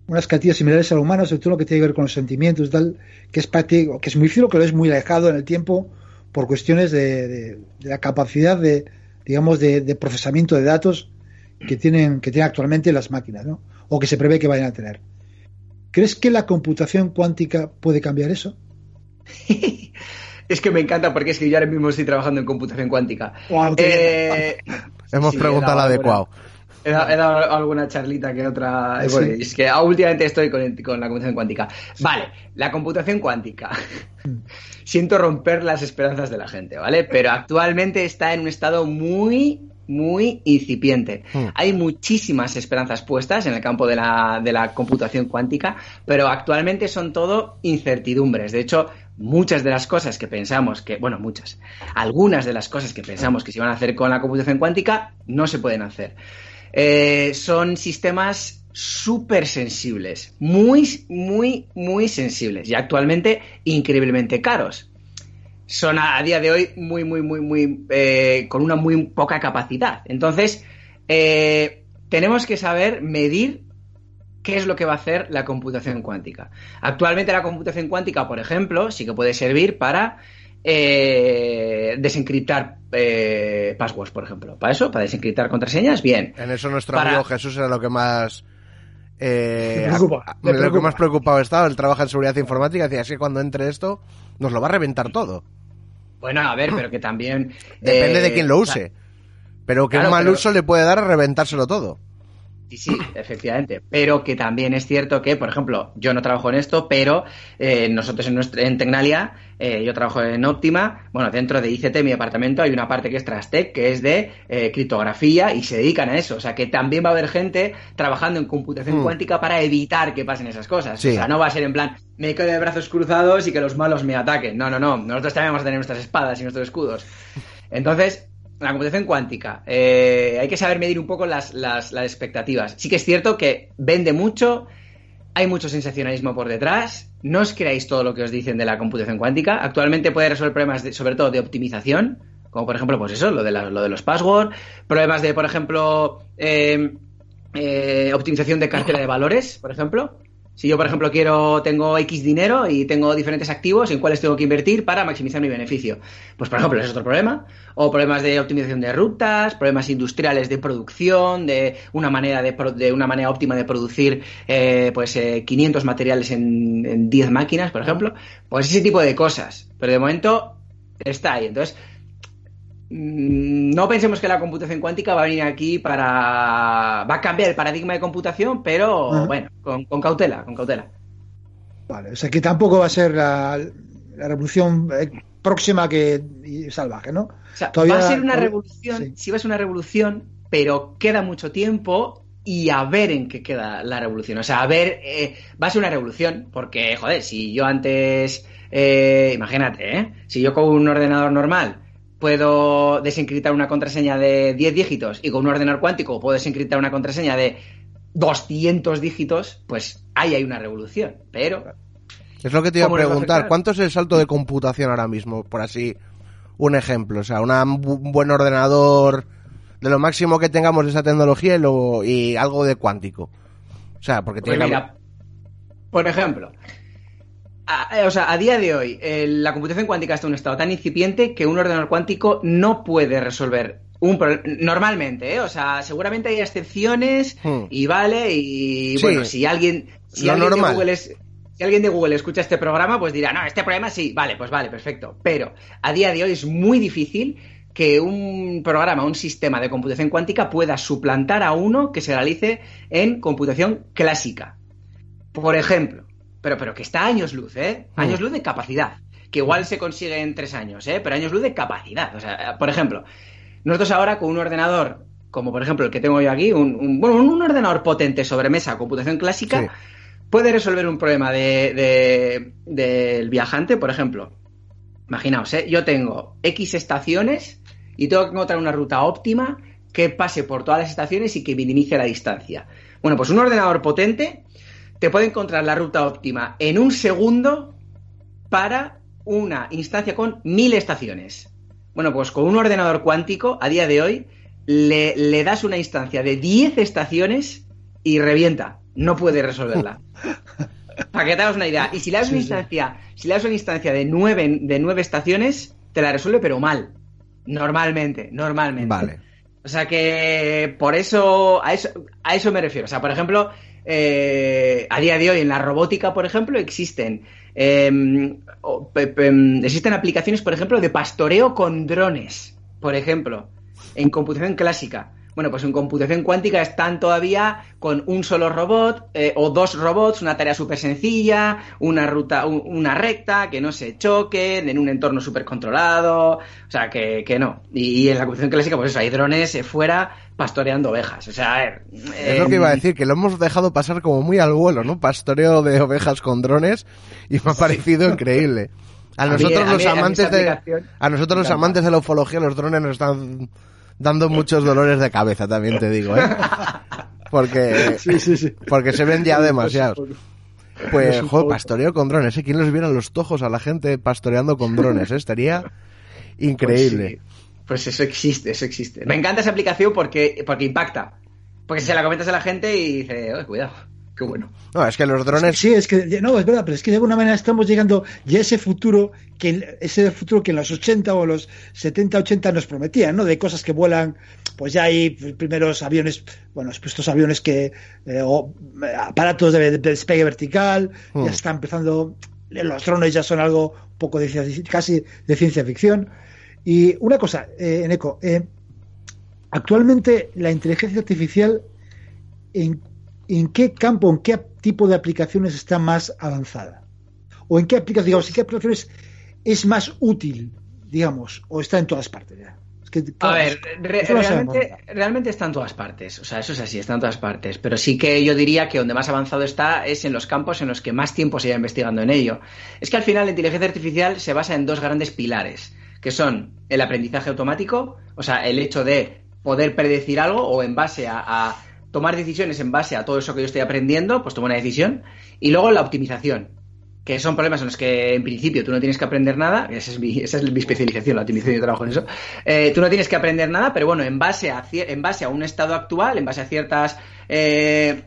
unas cantidades similares a la humana, sobre todo lo que tiene que ver con los sentimientos, tal, que es práctico, que es muy fino, que es muy alejado en el tiempo por cuestiones de, de, de la capacidad de, digamos, de, de, procesamiento de datos que tienen, que tienen actualmente las máquinas, ¿no? O que se prevé que vayan a tener. ¿Crees que la computación cuántica puede cambiar eso? es que me encanta porque es que yo ahora mismo estoy trabajando en computación cuántica. Wow, eh, Hemos sí, preguntado al adecuado. He dado, he dado, alguna charlita que otra. Sí. Bueno, es que últimamente estoy con, el, con, la computación cuántica. Vale, la computación cuántica. Siento romper las esperanzas de la gente, ¿vale? Pero actualmente está en un estado muy muy incipiente. Hmm. Hay muchísimas esperanzas puestas en el campo de la, de la computación cuántica, pero actualmente son todo incertidumbres. De hecho, muchas de las cosas que pensamos que, bueno, muchas, algunas de las cosas que pensamos que se iban a hacer con la computación cuántica no se pueden hacer. Eh, son sistemas súper sensibles, muy, muy, muy sensibles y actualmente increíblemente caros. Son a, día de hoy muy, muy, muy, muy, eh, con una muy poca capacidad. Entonces, eh, tenemos que saber medir qué es lo que va a hacer la computación cuántica. Actualmente la computación cuántica, por ejemplo, sí que puede servir para eh, desencriptar eh, passwords, por ejemplo. Para eso, para desencriptar contraseñas, bien. En eso nuestro Para- amigo Jesús era lo que más... eh, Me preocupa, a- me lo que más preocupado estaba, él trabaja en seguridad informática, decía, así que cuando entre esto, nos lo va a reventar todo. Bueno, a ver, pero que también... Depende eh, de quién lo use. Pero que claro, un mal pero- uso le puede dar a reventárselo todo. Sí, sí, efectivamente. Pero que también es cierto que, por ejemplo, yo no trabajo en esto, pero eh, nosotros en, nuestra, en Tecnalia, eh, yo trabajo en Optima. Bueno, dentro de ICT, mi departamento, hay una parte que es Trastec, que es de eh, criptografía y se dedican a eso. O sea, que también va a haber gente trabajando en computación Hmm. cuántica para evitar que pasen esas cosas. Sí. O sea, no va a ser en plan, me quedo de brazos cruzados y que los malos me ataquen. No, no, no. Nosotros también vamos a tener nuestras espadas y nuestros escudos. Entonces, la computación cuántica, eh, hay que saber medir un poco las, las, las expectativas. Sí que es cierto que vende mucho, hay mucho sensacionalismo por detrás, no os creáis todo lo que os dicen de la computación cuántica. Actualmente puede resolver problemas, de- sobre todo de optimización, como por ejemplo, pues eso, lo de, de los passwords, problemas de, por ejemplo, eh, eh, optimización de cartera de valores, por ejemplo. Si yo, por ejemplo, quiero, tengo X dinero y tengo diferentes activos en cuáles tengo que invertir para maximizar mi beneficio. Pues, por ejemplo, es otro problema. O problemas de optimización de rutas, problemas industriales de producción, de una manera de, una manera óptima de producir, eh, pues, eh, 500 materiales en, en 10 máquinas, por ejemplo. Pues ese tipo de cosas. Pero de momento está ahí. Entonces, no pensemos que la computación cuántica va a venir aquí para... va a cambiar el paradigma de computación, pero Ajá. bueno, con, con cautela, con cautela. Vale, o sea que tampoco va a ser la, la revolución eh, próxima que y salvaje, ¿no? O sea, Todavía- va a ser una revolución, sí. sí va a ser una revolución, pero queda mucho tiempo y a ver en qué queda la revolución. O sea, a ver, eh, va a ser una revolución, porque, joder, si yo antes, eh, imagínate, ¿eh? si yo con un ordenador normal puedo desencriptar una contraseña de 10 dígitos y con un ordenador cuántico puedo desencriptar una contraseña de 200 dígitos, pues ahí hay una revolución. Pero Es lo que te iba a ¿Cómo les va a preguntar. ¿Cuánto es el salto de computación ahora mismo? Por así, un ejemplo. O sea, una- un buen ordenador de lo máximo que tengamos de esa tecnología y, lo- y algo de cuántico. O sea, porque Pues tiene mira, por ejemplo, a, eh, o sea, a día de hoy, eh, la computación cuántica está en un estado tan incipiente que un ordenador cuántico no puede resolver un problema. Normalmente, ¿eh? O sea, seguramente hay excepciones Hmm. y vale, y Sí. bueno, si alguien, si Lo alguien de normal. Google es. Si alguien de Google escucha este programa, pues dirá, no, este problema sí, vale, pues vale, perfecto. Pero a día de hoy es muy difícil que un programa, un sistema de computación cuántica pueda suplantar a uno que se realice en computación clásica. Por ejemplo, pero, pero que está años luz, ¿eh? Mm. Años luz de capacidad. Que igual se consigue en tres años, ¿eh? Pero años luz de capacidad. O sea, por ejemplo, nosotros ahora con un ordenador, como por ejemplo el que tengo yo aquí, un, un- bueno, un ordenador potente sobre mesa, computación clásica, Sí. puede resolver un problema de, de- del viajante, por ejemplo. Imaginaos, ¿eh? yo tengo X estaciones y tengo que encontrar una ruta óptima que pase por todas las estaciones y que minimice la distancia. Bueno, pues un ordenador potente te puede encontrar la ruta óptima en un segundo para una instancia con mil estaciones. Bueno, pues con un ordenador cuántico, a día de hoy, le, le das una instancia de 10 estaciones y revienta. No puede resolverla. Para que te hagas una idea. Y si le das una sí. instancia, si le das una instancia de nueve, de nueve estaciones, te la resuelve, pero mal. Normalmente, normalmente. Vale. O sea que por eso a eso, a eso me refiero. O sea, por ejemplo, eh, a día de hoy en la robótica, por ejemplo, existen eh, o- pe- existen aplicaciones, por ejemplo, de pastoreo con drones, por ejemplo, en computación clásica. Bueno, pues en computación cuántica están todavía con un solo robot eh, o dos robots, una tarea súper sencilla, una ruta, una recta, que no se choquen, en un entorno súper controlado, o sea, que, no. Y, en la computación clásica, pues eso, hay drones fuera pastoreando ovejas. O sea, a ver. Es lo que iba a decir, que lo hemos dejado pasar como muy al vuelo, ¿no? Pastoreo de ovejas con drones y me ha parecido increíble. A nosotros los amantes de a nosotros los amantes de la ufología los drones nos están dando muchos dolores de cabeza, también te digo, ¿eh? Porque, porque se ven ya demasiados. Pues, joder, pastoreo con drones, ¿eh? ¿Quién les viera los tojos a la gente pastoreando con drones? ¿eh? Estaría increíble. Pues, pues, eso existe, eso existe. Me encanta esa aplicación porque, porque impacta. Porque se la comentas a la gente y dice, cuidado qué bueno. No, es que los drones. Sí, es que, no, es verdad, pero es que de alguna manera estamos llegando ya a ese futuro, que ese futuro que en los 80 o los 70, 80 nos prometían, ¿no? De cosas que vuelan, pues ya hay primeros aviones, bueno, estos aviones que, eh, o aparatos de, despegue vertical, ya hmm. está empezando, los drones ya son algo poco de casi de ciencia ficción. Y una cosa, eh, en eco, eh, actualmente la inteligencia artificial en en qué campo, en qué tipo de aplicaciones está más avanzada. O en qué aplicaciones, digamos, en qué aplicaciones es más útil, digamos, o está en todas partes. a ver, realmente, realmente está en todas partes. O sea, eso es así, está en todas partes. Pero sí que yo diría que donde más avanzado está es en los campos en los que más tiempo se lleva investigando en ello. Es que al final la inteligencia artificial se basa en dos grandes pilares, que son el aprendizaje automático, o sea, el hecho de poder predecir algo o en base a tomar decisiones en base a todo eso que yo estoy aprendiendo, pues tomo una decisión. Y luego la optimización, que son problemas en los que en principio tú no tienes que aprender nada, esa es mi, esa es mi especialización, la optimización, yo trabajo en eso. Eh, tú no tienes que aprender nada, pero bueno, en base a, en base a un estado actual, en base a ciertas... Eh,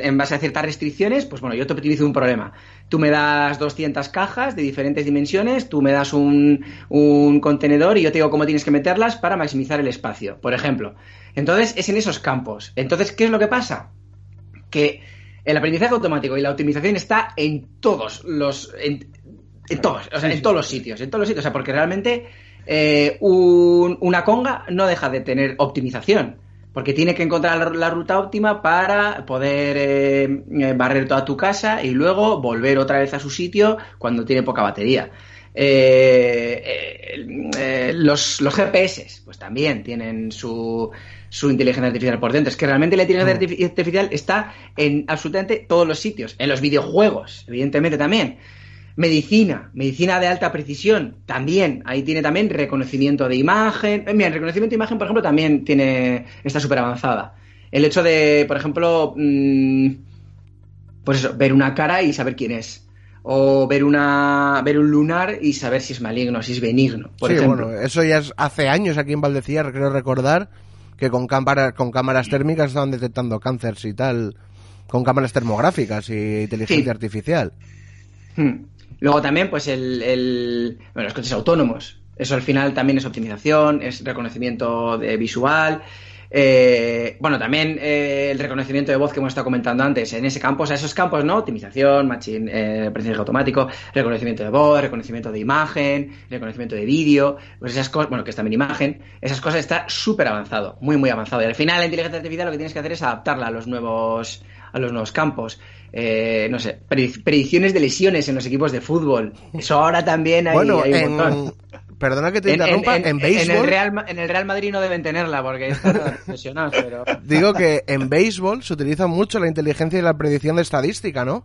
en base a ciertas restricciones, pues bueno, yo te optimizo un problema. Tú me das 200 cajas de diferentes dimensiones, tú me das un, un contenedor y yo te digo cómo tienes que meterlas para maximizar el espacio, por ejemplo. Entonces, es en esos campos. Entonces, ¿qué es lo que pasa? Que el aprendizaje automático y la optimización está en todos los. En, todos, o sea, en todos los sitios. En todos los sitios. O sea, porque realmente eh, una conga no deja de tener optimización. Porque tiene que encontrar la, ruta óptima para poder eh, eh, barrer toda tu casa y luego volver otra vez a su sitio cuando tiene poca batería. los, los GPS, pues también tienen su, su inteligencia artificial por dentro. Es que realmente la inteligencia mm. artificial está en absolutamente todos los sitios. En los videojuegos, evidentemente también. Medicina, medicina de alta precisión, también. Ahí tiene también reconocimiento de imagen. Eh, mira, el reconocimiento de imagen, por ejemplo, también tiene está súper avanzada. El hecho de, por ejemplo, mm, pues eso, ver una cara y saber quién es o ver una ver un lunar y saber si es maligno, si es benigno. Por sí, bueno, eso ya es hace años aquí en Valdecilla, creo recordar, que con cámaras, con cámaras térmicas estaban detectando cánceres y tal, con cámaras termográficas y inteligencia artificial. Hmm. Luego también, pues el, el, bueno, los coches autónomos. Eso al final también es optimización, es reconocimiento de visual, eh, bueno, también eh, el reconocimiento de voz que hemos estado comentando antes, en ese campo, o sea, esos campos, ¿no? Optimización, machine, eh, aprendizaje automático, reconocimiento de voz, reconocimiento de imagen, reconocimiento de vídeo, pues esas cosas, bueno, que es también imagen, esas cosas está súper avanzado, muy, muy avanzado. Y al final la inteligencia artificial lo que tienes que hacer es adaptarla a los nuevos, a los nuevos campos. Eh, no sé, predicciones de lesiones en los equipos de fútbol. Eso ahora también hay, bueno, un montón. Perdona que te interrumpa, en, béisbol... En el, Real, en el Real Madrid no deben tenerla porque están pero... Digo que en béisbol se utiliza mucho la inteligencia y la predicción de estadística, ¿no?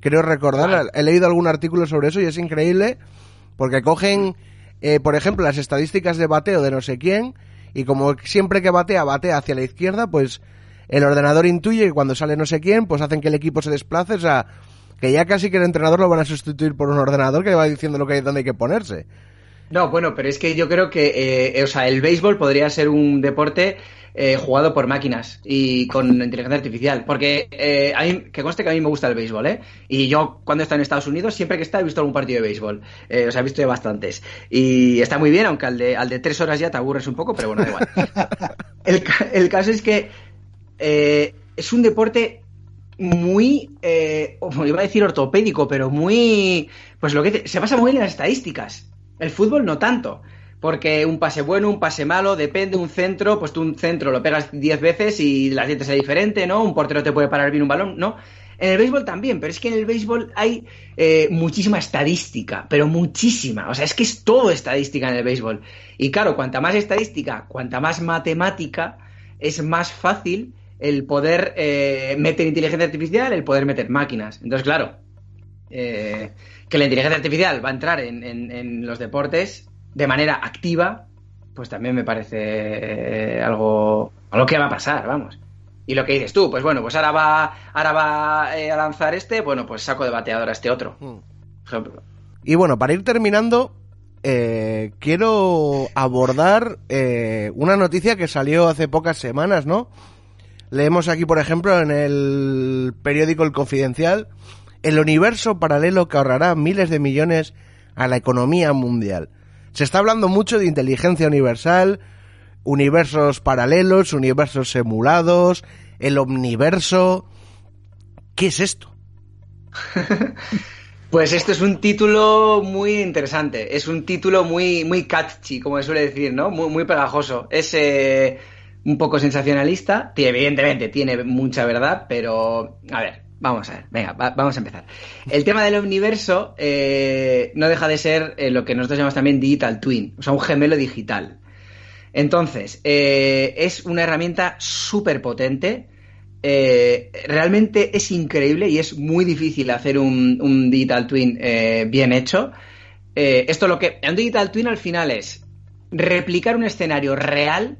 Creo recordar, he leído algún artículo sobre eso y es increíble porque cogen, eh, por ejemplo, las estadísticas de bateo de no sé quién y como siempre que batea, batea hacia la izquierda, pues el ordenador intuye que cuando sale no sé quién, pues hacen que el equipo se desplace, o sea, que ya casi que el entrenador lo van a sustituir por un ordenador que va diciendo lo que dónde hay que ponerse. No, bueno, pero es que yo creo que, eh, o sea, el béisbol podría ser un deporte eh, jugado por máquinas y con inteligencia artificial. Porque eh, a mí, que conste que a mí me gusta el béisbol, ¿eh? Y yo cuando he estado en Estados Unidos, siempre que he estado he visto algún partido de béisbol. Eh, o sea, he visto bastantes. Y está muy bien, aunque al de, al de tres horas ya te aburres un poco, pero bueno, da igual. el, el caso es que es un deporte muy, eh, iba a decir ortopédico, pero muy, pues lo que se basa muy en las estadísticas. El fútbol no tanto. porque un pase bueno, un pase malo, depende, un centro, pues tú un centro lo pegas 10 veces y la gente sea diferente, ¿no? Un portero te puede parar bien un balón, ¿no? En el béisbol también, pero es que en el béisbol hay eh, muchísima estadística, pero muchísima. O sea, es que es todo estadística en el béisbol. Y claro, cuanta más estadística, cuanta más matemática, es más fácil el poder eh, meter inteligencia artificial, el poder meter máquinas. Entonces, claro, eh, que la inteligencia artificial va a entrar en, en, los deportes de manera activa, pues también me parece algo, algo que va a pasar, vamos. Y lo que dices tú, pues bueno, pues ahora va, ahora va eh, a lanzar este, bueno, pues saco de bateador a este otro. Hmm. Ejemplo. Y bueno, para ir terminando, eh, quiero abordar eh, una noticia que salió hace pocas semanas, ¿no? Leemos aquí, por ejemplo, en el periódico El Confidencial, el universo paralelo que ahorrará miles de millones a la economía mundial. Se está hablando mucho de inteligencia universal, universos paralelos, universos simulados, el omniverso. ¿Qué es esto? Pues esto es un título muy interesante, es un título muy, muy catchy, como se suele decir, ¿no? Muy, muy pegajoso. Es eh, un poco sensacionalista, evidentemente tiene mucha verdad, pero a ver, vamos a ver, venga, vamos a empezar. El tema del universo eh, no deja de ser eh, lo que nosotros llamamos también digital twin, o sea, un gemelo digital. Entonces, es una herramienta súper potente eh, realmente es increíble y es muy difícil hacer un, digital twin eh, bien hecho. Eh, esto lo que. Un digital twin al final es replicar un escenario real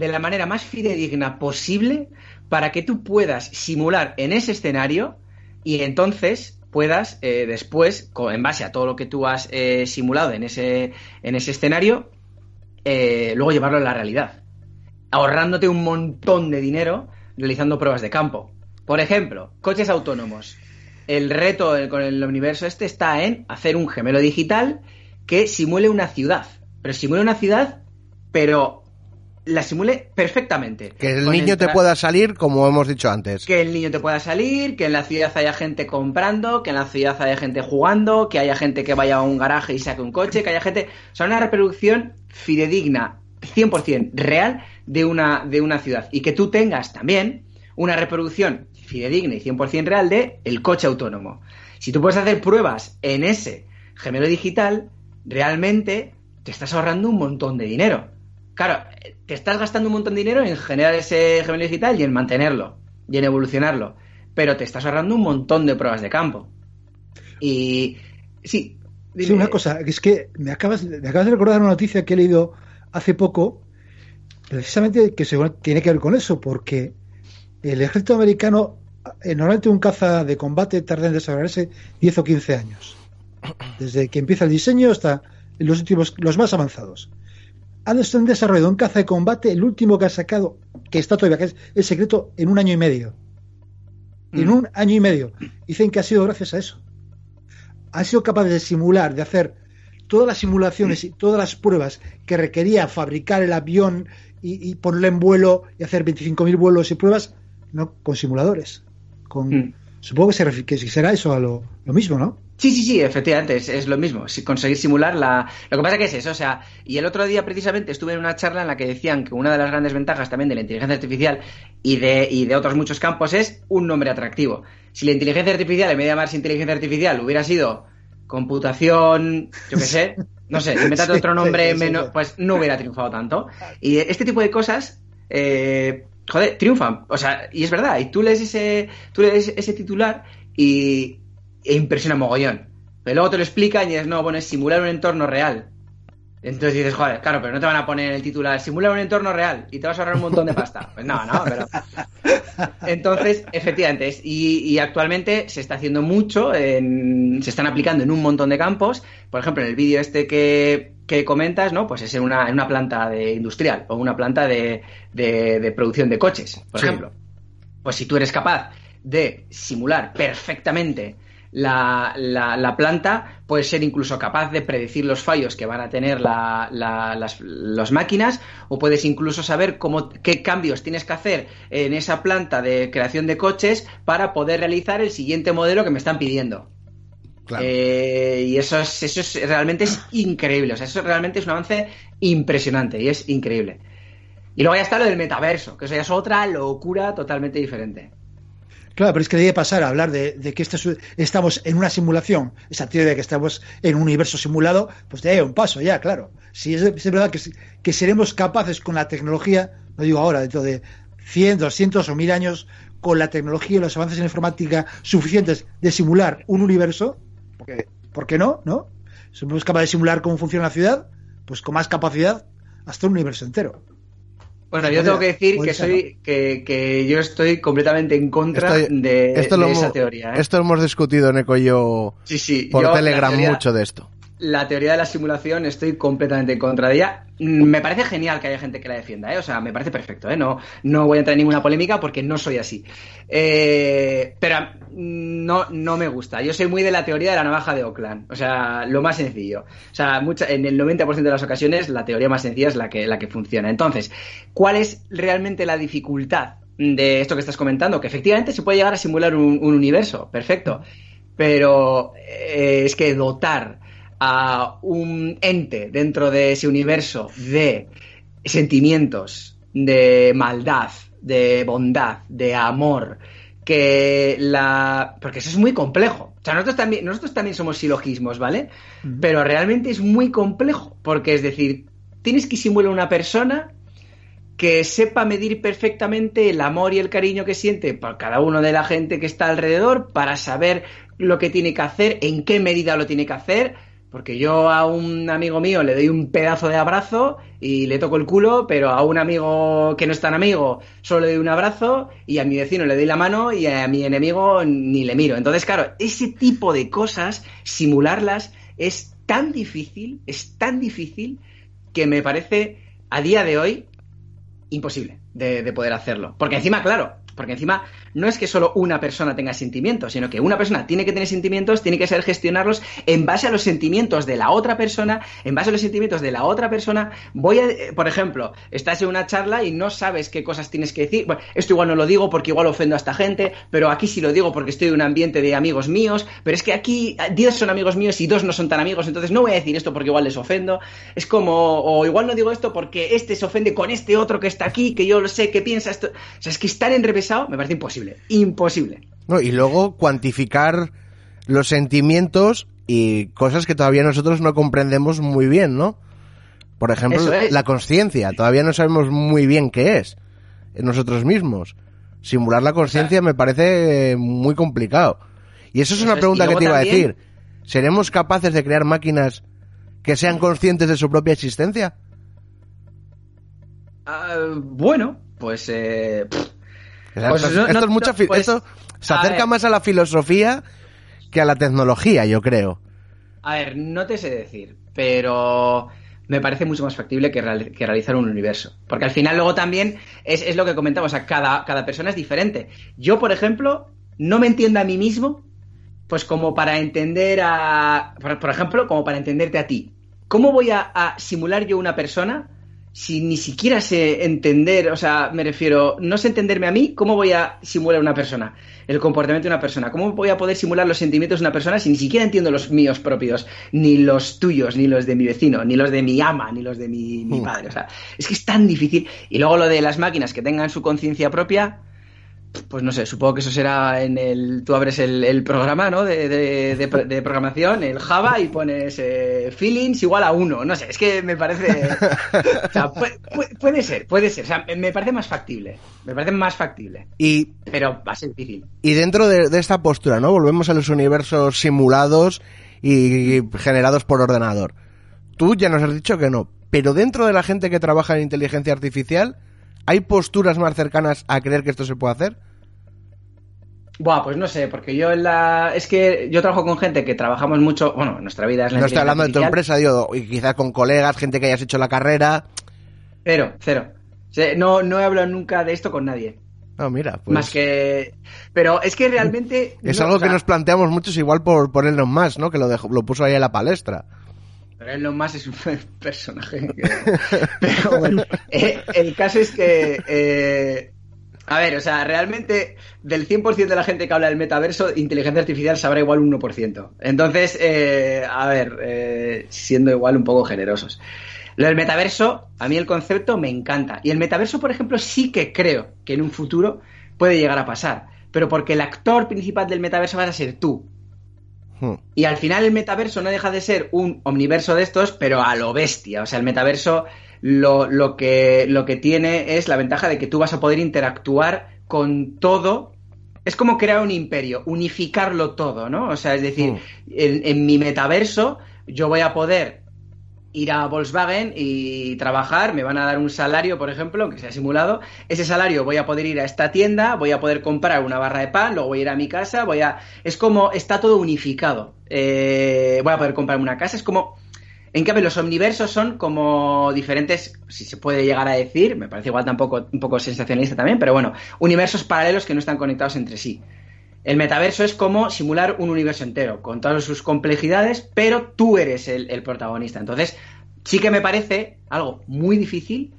de la manera más fidedigna posible para que tú puedas simular en ese escenario y entonces puedas después, en base a todo lo que tú has simulado en ese, en ese escenario, luego llevarlo a la realidad. Ahorrándote un montón de dinero realizando pruebas de campo. Por ejemplo, coches autónomos. El reto con el universo este está en hacer un gemelo digital que simule una ciudad. Pero simule una ciudad, pero la simule perfectamente. Que el niño te pueda salir, como hemos dicho antes. Que el niño te pueda salir, que en la ciudad haya gente comprando, que en la ciudad haya gente jugando, que haya gente que vaya a un garaje y saque un coche, que haya gente... O sea, una reproducción fidedigna, 100% real de una, de una ciudad. Y que tú tengas también una reproducción fidedigna y 100% real de el coche autónomo. Si tú puedes hacer pruebas en ese gemelo digital, realmente te estás ahorrando un montón de dinero. Claro, te estás gastando un montón de dinero en generar ese gemelo digital y en mantenerlo y en evolucionarlo, pero te estás ahorrando un montón de pruebas de campo. Y sí. Sí, una cosa, es que me acabas, me acabas de recordar una noticia que he leído hace poco precisamente que tiene que ver con eso, porque el ejército americano, eh, normalmente un caza de combate tarda en desarrollarse 10 o 15 años, desde que empieza el diseño hasta los últimos, los más avanzados. Han desarrollado un caza de combate, el último que ha sacado, que está todavía, que es secreto, en un año y medio. En mm. un año y medio. Dicen que ha sido gracias a eso. Han sido capaces de simular, de hacer todas las simulaciones y todas las pruebas que requería fabricar el avión, y, ponerle en vuelo y hacer 25.000 vuelos y pruebas, no con simuladores. Con, hmm. Supongo que, se que será eso a lo, mismo, ¿no? Sí, sí, sí, efectivamente, es, lo mismo. Si conseguir simular la. Lo que pasa que es eso, o sea, y el otro día precisamente estuve en una charla en la que decían que una de las grandes ventajas también de la inteligencia artificial y de, y de otros muchos campos es un nombre atractivo. Si la inteligencia artificial, en vez de llamarse inteligencia artificial, hubiera sido computación, yo qué sé, no sé, si otro nombre menos, pues no hubiera triunfado tanto. Y este tipo de cosas, eh, joder, triunfan. O sea, y es verdad, y tú lees ese, tú lees ese titular y e impresiona mogollón. Pero luego te lo explican y dices, no, bueno, es simular un entorno real. Entonces dices, joder, claro, pero no te van a poner el titular, simular un entorno real y te vas a ahorrar un montón de pasta. Pues no, no, pero. Entonces, efectivamente, y, actualmente se está haciendo mucho, se están aplicando en un montón de campos. Por ejemplo, en el vídeo este que, comentas, ¿no? Pues es en una, en una planta de industrial o una planta de, de, producción de coches, por ejemplo. Pues si tú eres capaz de simular perfectamente la, la, planta puede ser incluso capaz de predecir los fallos que van a tener las, máquinas o puedes incluso saber cómo, qué cambios tienes que hacer en esa planta de creación de coches para poder realizar el siguiente modelo que me están pidiendo. Claro. Eh, y eso es, eso es realmente es increíble. O sea, eso realmente es un avance impresionante y es increíble. Y luego ya está lo del metaverso, que eso ya es otra locura totalmente diferente. Claro, pero es que debe pasar a hablar de, de que este es- estamos en una simulación, esa teoría de que estamos en un universo simulado, pues de ahí un paso ya, claro. Si es, es verdad que, seremos capaces con la tecnología, no digo ahora, dentro de 100, 200 o 1000 años, con la tecnología y los avances en informática suficientes de simular un universo, porque, ¿por qué no? ¿no? Somos capaces de simular cómo funciona la ciudad, pues con más capacidad hasta un universo entero. Bueno, yo tengo que decir que soy que, que yo estoy completamente en contra Estoy- de, esto de lo esa hemos- teoría. ¿eh? Esto hemos discutido, Neko y yo, sí, sí. por yo Telegram teoría- mucho de esto. La teoría de la simulación estoy completamente en contra de ella. Mm, Me parece genial que haya gente que la defienda, ¿eh? O sea, me parece perfecto, ¿eh? No, no voy a entrar en ninguna polémica porque no soy así. Eh, pero mm, no, no me gusta. Yo soy muy de la teoría de la navaja de Oakland. O sea, lo más sencillo. O sea, mucha- en el 90% de las ocasiones la teoría más sencilla es la que, la que funciona. Entonces, ¿cuál es realmente la dificultad de esto que estás comentando? Que efectivamente se puede llegar a simular un, un universo. Perfecto. Pero eh, es que dotar a un ente dentro de ese universo de sentimientos, de maldad, de bondad, de amor, que la... Porque eso es muy complejo. O sea, nosotros también, nosotros también somos silogismos, ¿vale? Pero realmente es muy complejo, porque es decir, tienes que simular una persona que sepa medir perfectamente el amor y el cariño que siente por cada uno de la gente que está alrededor para saber lo que tiene que hacer, en qué medida lo tiene que hacer, porque yo a un amigo mío le doy un pedazo de abrazo y le toco el culo, pero a un amigo que no es tan amigo solo le doy un abrazo y a mi vecino le doy la mano y a mi enemigo ni le miro. Entonces, claro, ese tipo de cosas, simularlas, es tan difícil, es tan difícil que me parece a día de hoy imposible de, de poder hacerlo. Porque encima, claro, porque encima no es que solo una persona tenga sentimientos, sino que una persona tiene que tener sentimientos, tiene que saber gestionarlos en base a los sentimientos de la otra persona, en base a los sentimientos de la otra persona. Voy a, eh, por ejemplo, estás en una charla y no sabes qué cosas tienes que decir. Bueno, esto igual no lo digo porque igual ofendo a esta gente, pero aquí sí lo digo porque estoy en un ambiente de amigos míos, pero es que aquí 10 son amigos míos y dos no son tan amigos, entonces no voy a decir esto porque igual les ofendo. Es como, o igual no digo esto porque este se ofende con este otro que está aquí, que yo lo sé, que piensa esto. O sea, es que estar enrevesado me parece imposible. Imposible. No, y luego cuantificar los sentimientos y cosas que todavía nosotros no comprendemos muy bien, ¿no? Por ejemplo, es. la conciencia. Todavía no sabemos muy bien qué es en nosotros mismos. Simular la conciencia me parece muy complicado. Y eso es Eso una pregunta que te iba a decir. ¿Seremos capaces de crear máquinas que sean conscientes de su propia existencia? Ah, bueno, pues... eh, pff, Pues esto, no- esto no- es mucha pues, esto se acerca más a la filosofía que a la tecnología, yo creo. A ver, no te sé decir, pero me parece mucho más factible que, real- que realizar un universo. Porque al final luego también es, es lo que comentamos, o sea, cada, cada persona es diferente. Yo, por ejemplo, no me entiendo a mí mismo, pues como para entender a... Por, por ejemplo, como para entenderte a ti. ¿Cómo voy a, a simular yo una persona si ni siquiera sé entender, o sea, me refiero, no sé entenderme a mí, ¿cómo voy a simular una persona? El comportamiento de una persona. ¿Cómo voy a poder simular los sentimientos de una persona si ni siquiera entiendo los míos propios, ni los tuyos, ni los de mi vecino, ni los de mi ama, ni los de mi, mi Mm. padre? O sea, es que es tan difícil. Y luego lo de las máquinas que tengan su conciencia propia, pues no sé, supongo que eso será en el. Tú abres el, el programa, ¿no? De, de- de pro- de programación, el Java, y pones eh, feelings igual a uno. No sé, es que me parece. o sea, puede, puede- ser, puede ser. O sea, me- parece más factible. Me parece más factible. Y Pero va a ser difícil. Y dentro de, de esta postura, ¿no? Volvemos a los universos simulados y generados por ordenador. Tú ya nos has dicho que no, pero dentro de la gente que trabaja en inteligencia artificial, ¿hay posturas más cercanas a creer que esto se puede hacer? Buah, pues no sé, porque yo en la. Es que yo trabajo con gente que trabajamos mucho. Bueno, nuestra vida es la No estoy hablando de tu empresa, digo, y quizás con colegas, gente que hayas hecho la carrera. Cero, cero. O sea, no, no he hablado nunca de esto con nadie. No, mira, pues Más que. Pero es que realmente. es no, algo o sea, que nos planteamos muchos igual por, Elon Musk, ¿no? Que lo, dejó- lo puso ahí en la palestra. Pero Elon Musk es un personaje. que- Pero bueno, eh, el caso es que. eh, A ver, o sea, realmente del 100% de la gente que habla del metaverso, inteligencia artificial sabrá igual un 1%. Entonces, eh, a ver, eh, siendo igual un poco generosos. Lo del metaverso, a mí el concepto me encanta. Y el metaverso, por ejemplo, sí que creo que en un futuro puede llegar a pasar. Pero porque el actor principal del metaverso vas a ser tú. Hmm. Y al final el metaverso no deja de ser un omniverso de estos, pero a lo bestia. O sea, el metaverso lo, lo que, lo que tiene es la ventaja de que tú vas a poder interactuar con todo. Es como crear un imperio, unificarlo todo, ¿no? O sea, es decir, Mm. en, en mi metaverso yo voy a poder ir a Volkswagen y trabajar, me van a dar un salario, por ejemplo, que sea simulado, ese salario voy a poder ir a esta tienda, voy a poder comprar una barra de pan, luego voy a ir a mi casa, voy a... Es como, está todo unificado. Eh, voy a poder comprarme una casa, es como... En cambio, los omniversos son como diferentes, si se puede llegar a decir, me parece igual tampoco un poco sensacionalista también, pero bueno, universos paralelos que no están conectados entre sí. El metaverso es como simular un universo entero, con todas sus complejidades, pero tú eres el, el protagonista. Entonces, sí que me parece algo muy difícil,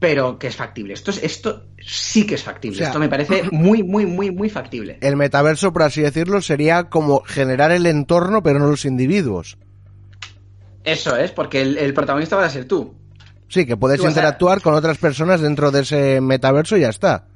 pero que es factible. Esto, es, esto sí que es factible. O sea- esto me parece muy, muy, muy, muy factible. El metaverso, por así decirlo, sería como generar el entorno, pero no los individuos. Eso es, porque el, el protagonista va a ser tú. Sí, que puedes Tú vas a- interactuar con otras personas dentro de ese metaverso y ya está.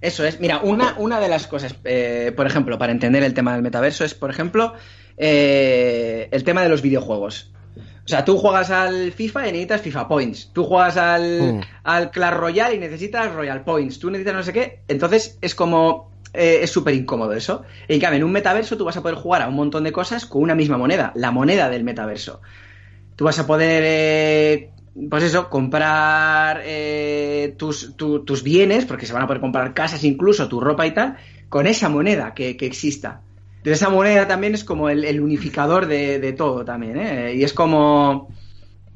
Eso es. Mira, una, una de las cosas, eh, por ejemplo, para entender el tema del metaverso es, por ejemplo, eh, el tema de los videojuegos. O sea, tú juegas al FIFA y necesitas FIFA Points. Tú juegas al, Mm. al Clash Royale y necesitas Royal Points. Tú necesitas no sé qué. Entonces es como... eh, es súper incómodo eso. En cambio, en un metaverso tú vas a poder jugar a un montón de cosas con una misma moneda. La moneda del metaverso. Tú vas a poder, pues eso, comprar eh, tus, tu- tus bienes, porque se van a poder comprar casas incluso, tu ropa y tal, con esa moneda que, que exista. Entonces esa moneda también es como el, el unificador de, de todo también, ¿eh? Y es como...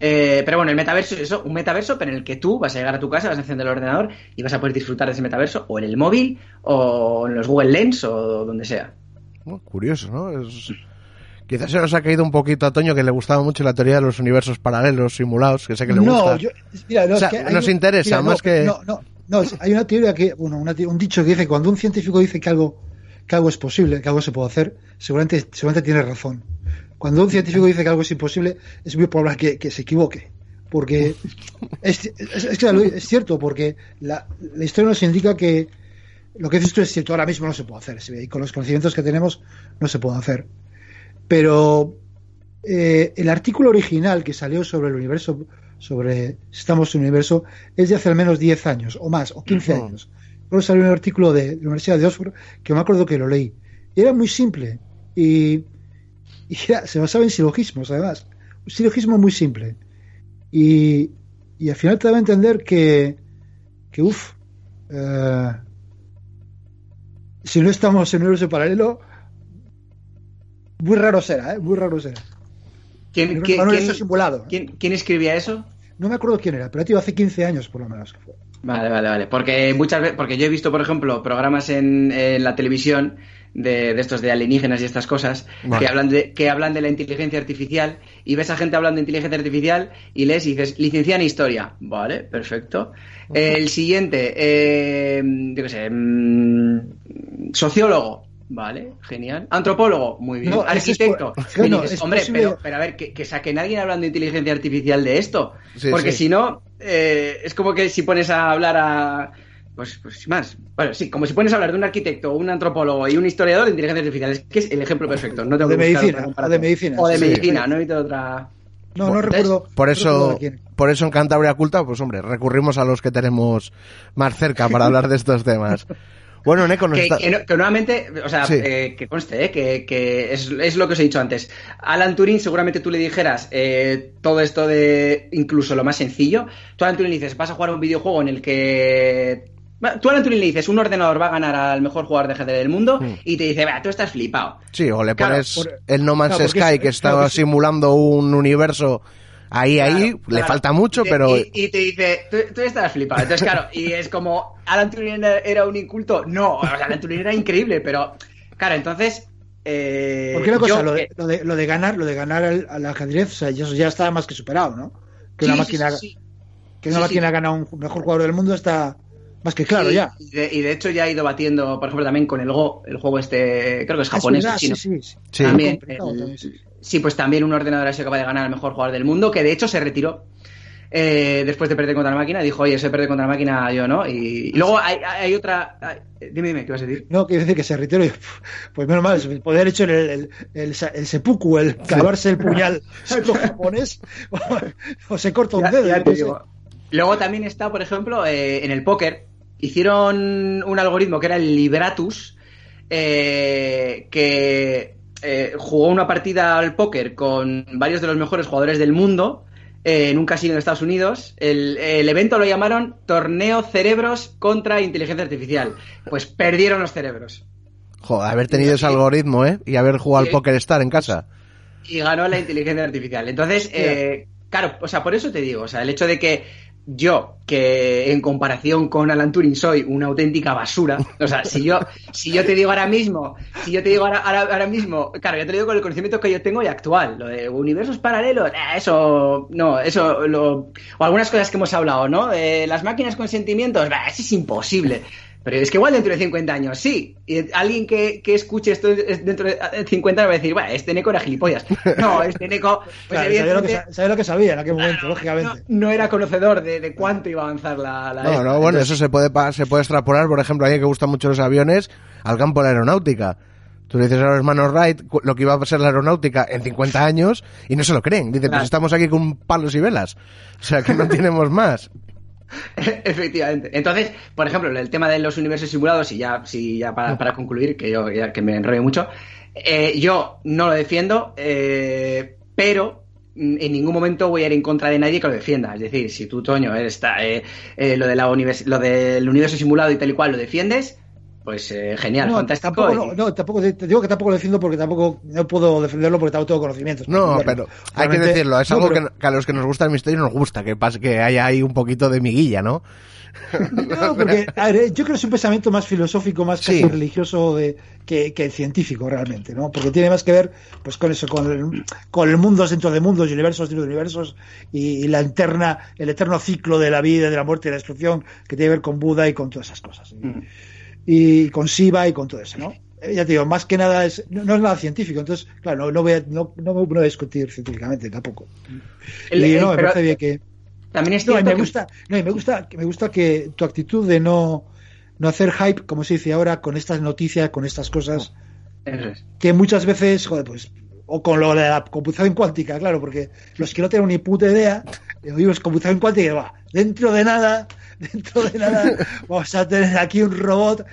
eh, pero bueno, el metaverso es eso, un metaverso, pero en el que tú vas a llegar a tu casa, vas a encender el ordenador y vas a poder disfrutar de ese metaverso o en el móvil o en los Google Lens o donde sea. Oh, curioso, ¿no? Es- Quizás se nos ha caído un poquito a Toño que le gustaba mucho la teoría de los universos paralelos simulados, que sé que le no, gusta. yo, mira, no, O sea, es que hay nos un- interesa, no, más que- No, no, no, hay una teoría que, bueno, una un dicho que dice cuando un científico dice que algo, que algo es posible, que algo se puede hacer, seguramente, seguramente tiene razón. Cuando un científico dice que algo es imposible, es muy probable que, que se equivoque. Porque es, es- es cierto, porque la, la historia nos indica que lo que dices tú es cierto, ahora mismo no se puede hacer. Y con los conocimientos que tenemos no se puede hacer. Pero eh, el artículo original que salió sobre el universo, sobre estamos en un universo, es de hace al menos 10 años, o más, o 15 Ujú. años. Luego salió un artículo de la Universidad de Oxford que me acuerdo que lo leí. Y era muy simple. Y, y era- se basaba en silogismos, además. Un silogismo muy simple. Y, y al final te daba a entender que, que uff, si no estamos en un universo paralelo, muy raro será, ¿eh? Muy raro será. ¿Quién, Un quién- universo quién- simulado. ¿eh? quién- quién escribía eso? No me acuerdo quién era, pero tío, hace 15 años por lo menos. que fue. Vale, vale, vale. Porque muchas veces, porque yo he visto, por ejemplo, programas en, en la televisión de, de estos de alienígenas y estas cosas Vale. que hablan de que hablan de la inteligencia artificial y ves a gente hablando de inteligencia artificial y lees y dices licenciada en historia, vale, perfecto. El siguiente, eh, yo qué sé, mm, sociólogo. Vale, genial. Antropólogo, muy bien. No, es Arquitecto. dices, es hombre, pero, pero a ver, que, que saquen a alguien hablando de inteligencia artificial de esto. Sí, Porque sí. si no, eh, es como que si pones a hablar a. Pues, pues sin más. Bueno, sí, como si pones a hablar de un arquitecto, un antropólogo y un historiador de inteligencia artificial. Es que es el ejemplo perfecto. No tengo de que medicina, otra o de medicina, O de sí. medicina, no necesito otra. No, no recuerdo. Por no eso, por eso en Cantabria Culta, pues hombre, recurrimos a los que tenemos más cerca para hablar de estos temas. Bueno, Neko, nos Que, está- que no- que nuevamente, o sea, Sí. eh, que conste, eh, que, que es, es lo que os he dicho antes. Alan Turing, seguramente tú le dijeras eh, todo esto de incluso lo más sencillo. Tú a Alan Turing le dices, vas a jugar un videojuego en el que. Tú a Alan Turing le dices, un ordenador va a ganar al mejor jugador de ajedrez del mundo Mm. y te dice, va, tú estás flipado. Sí, o le Claro, pones por- el No Man's Sky es- que es- está claro que sí. simulando un universo ahí, ahí, Claro, le falta mucho, Y te- pero... Y, y te dice, tú, tú estás flipado. Entonces, claro, y es como, ¿Alan Turing era, un inculto? No, o sea, Alan Turing era increíble, pero, claro, entonces... Eh, Porque una cosa, yo- lo de, lo, de, lo de ganar, lo de ganar al, al ajedrez, o sea, ya- eso ya está más que superado, ¿no? Que sí, una máquina, sí, sí. que una Sí, máquina sí. gana un mejor jugador del mundo está, Más que claro, ya. Y de, y de hecho ya ha ido batiendo, por ejemplo, también con el Go, el juego este, creo que es Ah, es japonés. verdad, chino. sí, sí, sí. Sí. También, complicado el- también, sí. pues también un ordenador ha sido capaz de ganar al mejor jugador del mundo, que de hecho se retiró eh, después de perder contra la máquina. Dijo, oye, se perder contra la máquina, yo no. Y, y luego hay, hay otra. hay- dime, dime, ¿qué vas a decir? No, quiere decir que se retiró pues menos mal, poder haber hecho el, el, el, el seppuku, el clavarse el puñal a los japonés, o, se corta un dedo. ya te digo. Luego también está, por ejemplo, eh, en el póker. Hicieron un algoritmo que era el Libratus, eh, que eh, jugó una partida al póker con varios de los mejores jugadores del mundo eh, en un casino de Estados Unidos. El, el evento lo llamaron Torneo Cerebros contra Inteligencia Artificial. Pues perdieron los cerebros. Joder, haber tenido ese algoritmo, ¿eh? Y haber jugado al. Poker Star en casa. y ganó la inteligencia artificial. Entonces, eh, claro, o sea, por eso te digo, o sea, el hecho de que yo, que en comparación con Alan Turing soy una auténtica basura, o sea, si yo, si yo te digo ahora mismo, si yo te digo ahora, ahora, ahora mismo, claro, yo te lo digo con el conocimiento que yo tengo y actual, lo de universos paralelos, eh, eso, no, eso, lo, o algunas cosas que hemos hablado, ¿no? De las máquinas con sentimientos, eso es imposible. Pero es que igual dentro de 50 años, sí. Y alguien que, que escuche esto es- dentro de 50 años va a decir, bueno, este Neco era gilipollas. No, este Neco, pues Claro, sabía, lo que, sabía lo que sabía en aquel momento, no, lógicamente. no era conocedor de, de cuánto iba a avanzar la... la No, esta. no, bueno, Entonces, eso se puede, pa- se puede extrapolar, por ejemplo, a alguien que gusta mucho los aviones, al campo de la aeronáutica. Tú le dices a los hermanos Wright lo que iba a ser la aeronáutica en 50 años y no se lo creen. Dicen, Claro. pues estamos aquí con palos y velas. O sea, que no tenemos más. Efectivamente. Entonces, por ejemplo, el tema de los universos simulados, y ya, si ya para, para concluir, que yo ya que me enrollo mucho, eh, yo no lo defiendo, eh, pero mm, en ningún momento voy a ir en contra de nadie que lo defienda. Es decir, si tú, Toño, eres ta- eh, eh, lo, de la lo del universo simulado y tal y cual lo defiendes, pues eh, genial, No, fantástico. tampoco, y- no, no, tampoco, te digo que tampoco lo defiendo porque tampoco no puedo defenderlo porque tampoco tengo conocimientos. No, pero hay que decirlo, es no, algo pero- que, que a los que nos gusta el misterio nos gusta, que pase que haya ahí un poquito de miguilla, ¿no? No, porque a ver, yo creo que es un pensamiento más filosófico, más casi Sí. religioso de, que, que científico realmente, ¿no? Porque tiene más que ver pues con eso, con el, con el mundos dentro de mundos, y universos dentro de universos, y, y la eterna, el eterno ciclo de la vida, de la muerte y la destrucción, que tiene que ver con Buda y con todas esas cosas. Mm. Y con Shiva y con todo eso, ¿no? Eh, Ya te digo, más que nada es, no, no es nada científico, entonces, claro, no, no voy a, no, no voy a discutir científicamente tampoco. El- y no, me parece bien que, También es no, me que- gusta, no, y me gusta, que me gusta que tu actitud de no, no hacer hype, como se dice ahora, con estas noticias, con estas cosas, es. que muchas veces, joder, pues, o con lo de la computación cuántica, claro, porque los que no tienen ni puta idea, oímos computación cuántica y va, dentro de nada, dentro de nada, vamos a tener aquí un robot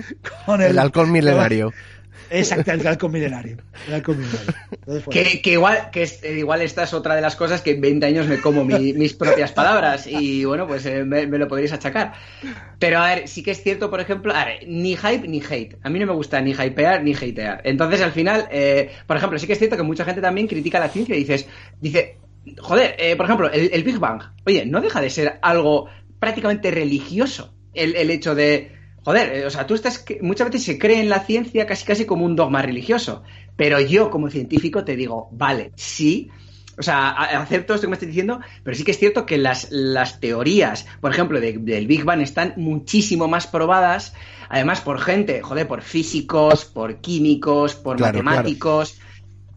con el, El halcón milenario. Exacto, el halcón milenario. El halcón milenario. Entonces, pues, Que, que igual, que es- eh, igual esta es otra de las cosas que en 20 años me como mi- mis propias palabras y bueno, pues eh, me, me lo podréis achacar. Pero a ver, sí que es cierto, por ejemplo, a ver, ni hype ni hate. A mí no me gusta ni hypear ni hatear. Entonces al final, eh, por ejemplo, sí que es cierto que mucha gente también critica la ciencia y dices, dice, joder, eh, por ejemplo, el, el Big Bang, oye, no deja de ser algo prácticamente religioso el, el hecho de Joder, eh, o sea, tú estás. Muchas veces se cree en la ciencia casi casi como un dogma religioso. Pero yo, como científico, te digo, vale, sí. O sea, acepto esto que me estás diciendo, pero sí que es cierto que las, las teorías, por ejemplo, de- del Big Bang están muchísimo más probadas, además por gente, joder, por físicos, por químicos, por Claro, matemáticos,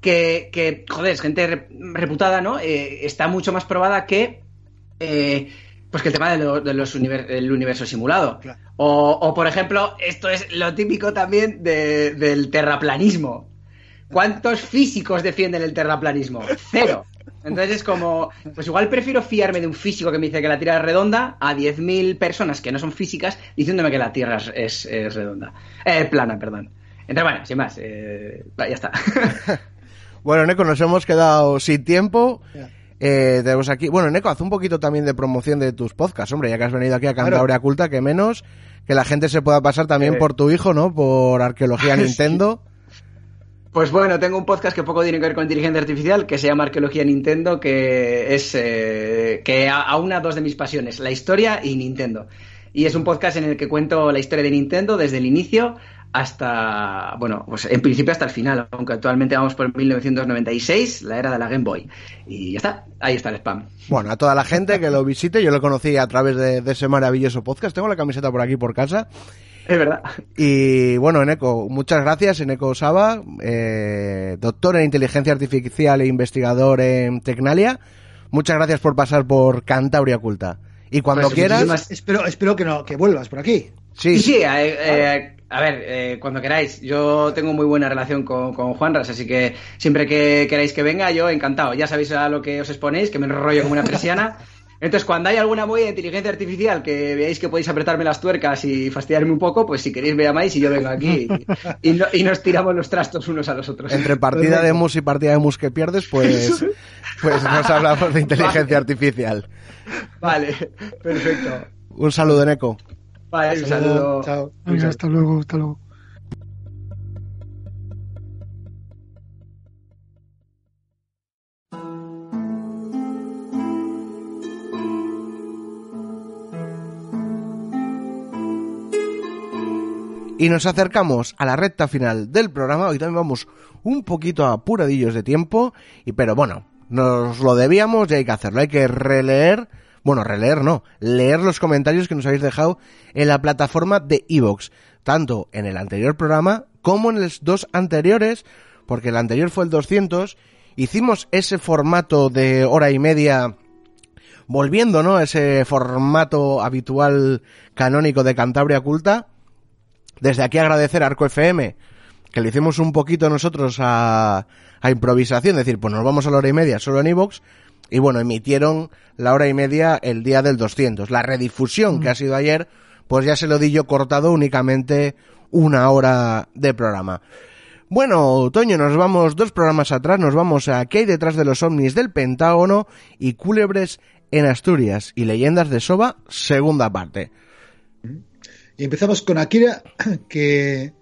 que, que, joder, es gente re- reputada, ¿no? Eh, está mucho más probada que eh, pues que el tema de, lo- de los univer- del universo simulado. Claro. O, o, por ejemplo, esto es lo típico también de- del terraplanismo. ¿Cuántos físicos defienden el terraplanismo? Cero. Entonces es como, pues igual prefiero fiarme de un físico que me dice que la Tierra es redonda a 10.000 personas que no son físicas diciéndome que la Tierra es, es- es redonda. Eh, plana, perdón. Entonces, bueno, sin más, eh, ya está. Bueno, Neko, nos hemos quedado sin tiempo. Eh, tenemos aquí, bueno, Neko, haz un poquito también de promoción de tus podcasts, hombre, ya que has venido aquí a. Cantabria Culta, que menos, que la gente se pueda pasar también Eh. por tu hijo, ¿no? Por Arqueología Sí. Nintendo. Pues bueno, tengo un podcast que poco tiene que ver con inteligencia artificial, que se llama Arqueología Nintendo, que es eh, que a- aúna dos de mis pasiones, la historia y Nintendo. Y es un podcast en el que cuento la historia de Nintendo desde el inicio hasta, bueno, pues en principio hasta el final, aunque actualmente vamos por 1996, la era de la Game Boy. Y ya está, ahí está el spam. Bueno, a toda la gente que lo visite, yo lo conocí a través de, de ese maravilloso podcast. Tengo la camiseta por aquí por casa. Es verdad. Y bueno, Eneco, muchas gracias, Eneco Saba, eh, doctor en inteligencia artificial e investigador en Tecnalia. Muchas gracias por pasar por Cantabria Culta. Y cuando Pues, quieras, Espero, espero que, no, que vuelvas por aquí. Sí, Sí, sí, eh, eh, a ver, eh, cuando queráis. Yo tengo muy buena relación con, con Juanras, así que siempre que queráis que venga, yo encantado. Ya sabéis a lo que os exponéis, que me enrollo como una persiana. Entonces, cuando hay alguna movida de inteligencia artificial que veáis que podéis apretarme las tuercas y fastidiarme un poco, pues si queréis me llamáis y yo vengo aquí y, y no- y nos tiramos los trastos unos a los otros. entre partida de mus y partida de mus que pierdes, pues, pues nos hablamos de inteligencia artificial. Vale, perfecto. Un saludo, Eneco. Vale, un saludo. Chao. Venga, hasta luego, hasta luego. Y nos acercamos a la recta final del programa. Hoy también vamos un poquito apuradillos de tiempo. Y pero bueno, nos lo debíamos y hay que hacerlo. Hay que releer. Bueno, releer no. Leer los comentarios que nos habéis dejado en la plataforma de Evox. Tanto en el anterior programa como en los dos anteriores. Porque el anterior fue el 200. Hicimos ese formato de hora y media volviendo, ¿no? Ese formato habitual canónico de Cantabria Culta. Desde aquí agradecer a Arco FM, que le hicimos un poquito nosotros a, a improvisación, decir, pues nos vamos a la hora y media solo en iVoox, y bueno, emitieron la hora y media el día del 200. La redifusión que ha sido ayer, pues ya se lo di yo cortado únicamente una hora de programa. Bueno, Toño, nos vamos dos programas atrás, nos vamos a ¿Qué hay detrás de los ovnis del Pentágono? y Cúlebres en Asturias y Leyendas de Soba, segunda parte. Y empezamos con Akira, que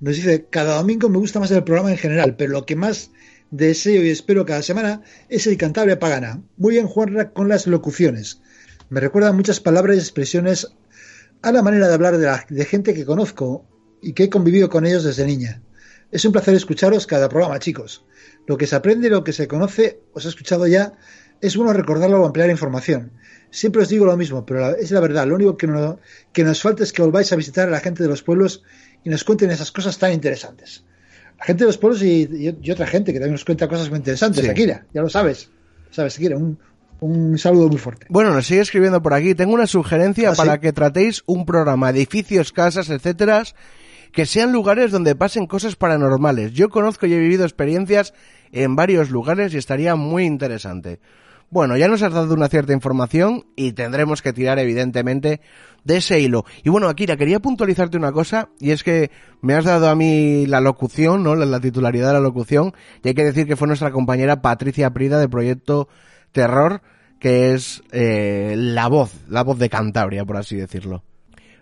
nos dice, cada domingo me gusta más el programa en general, pero lo que más deseo y espero cada semana es el Cantabria Pagana. Muy bien, Juanra, con las locuciones. Me recuerdan muchas palabras y expresiones a la manera de hablar de, la- de gente que conozco y que he convivido con ellos desde niña. Es un placer escucharos cada programa, chicos. Lo que se aprende lo que se conoce, os he escuchado ya, es bueno recordarlo o ampliar información. Siempre os digo lo mismo, pero es la verdad. Lo único que, no- que nos falta es que volváis a visitar a la gente de los pueblos y nos cuenten esas cosas tan interesantes. La gente de los pueblos y, y- y otra gente que también nos cuenta cosas muy interesantes. Sí. Akira, ya lo sabes. Sabes, Akira, un, un saludo muy fuerte. Bueno, nos sigue escribiendo por aquí. Tengo una sugerencia Ah, para sí. que tratéis un programa, edificios, casas, etcétera, que sean lugares donde pasen cosas paranormales. Yo conozco y he vivido experiencias en varios lugares y estaría muy interesante. Bueno, ya nos has dado una cierta información y tendremos que tirar evidentemente de ese hilo. Y bueno, Akira, quería puntualizarte una cosa y es que me has dado a mí la locución, ¿no? La, la titularidad de la locución y hay que decir que fue nuestra compañera Patricia Prida de Proyecto Terror, que es eh, la voz, la voz de Cantabria, por así decirlo.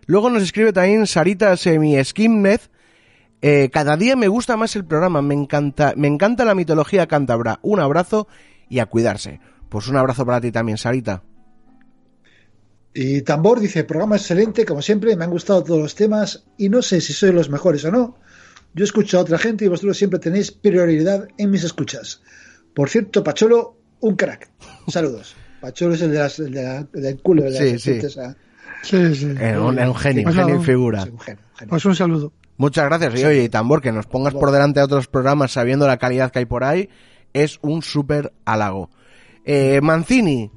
Luego nos escribe también Sarita Semi Skimnez. Eh, cada día me gusta más el programa, me encanta, me encanta la mitología cántabra. Un abrazo y a cuidarse. Pues un abrazo para ti también, Sarita. Y Tambor dice, programa excelente, como siempre, me han gustado todos los temas y no sé si soy los mejores o no. Yo escucho a otra gente y vosotros siempre tenéis prioridad en mis escuchas. Por cierto, Pacholo, un crack. Saludos. Pacholo es el, de las, el de la- del culo de las Sí, sí. ah. Sí, sí. Eh, un, un genio, Pues un genio nada, y figura. Sí, un genio, un genio. Pues un saludo. Muchas gracias. Y oye, y Tambor, que nos pongas por delante a otros programas sabiendo la calidad que hay por ahí, es un súper halago. Eh, Mancini,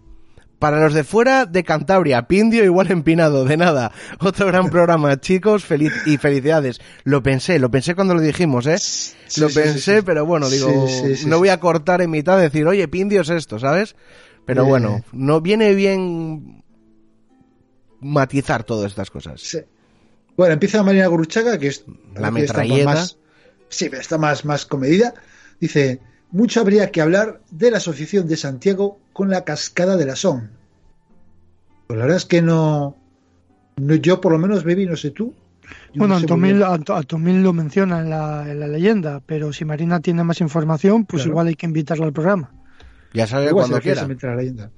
para los de fuera de Cantabria, Pindio igual empinado, de nada. Otro gran programa, chicos, feliz y felicidades. Lo pensé, lo pensé cuando lo dijimos, ¿eh? Sí, lo sí, pensé, sí, pero bueno, digo, no voy a cortar en mitad de decir, oye, Pindio es esto, ¿sabes? Pero Eh. bueno, no viene bien matizar todas estas cosas. Sí. Bueno, empieza Marina Guruchaga, que es La metralleta. más- sí, está más, más comedida. Dice, mucho habría que hablar de la Asociación de Santiago con la cascada de la Son. Pues la verdad es que no, no- yo por lo menos bebí, no sé tú. Yo Bueno, no sé muy Antomil, bien. Anto- Antomil lo menciona en la, en la leyenda, pero si Marina tiene más información, pues Claro. igual hay que invitarla al programa. Ya sabe Igual cuando quiera. la leyenda.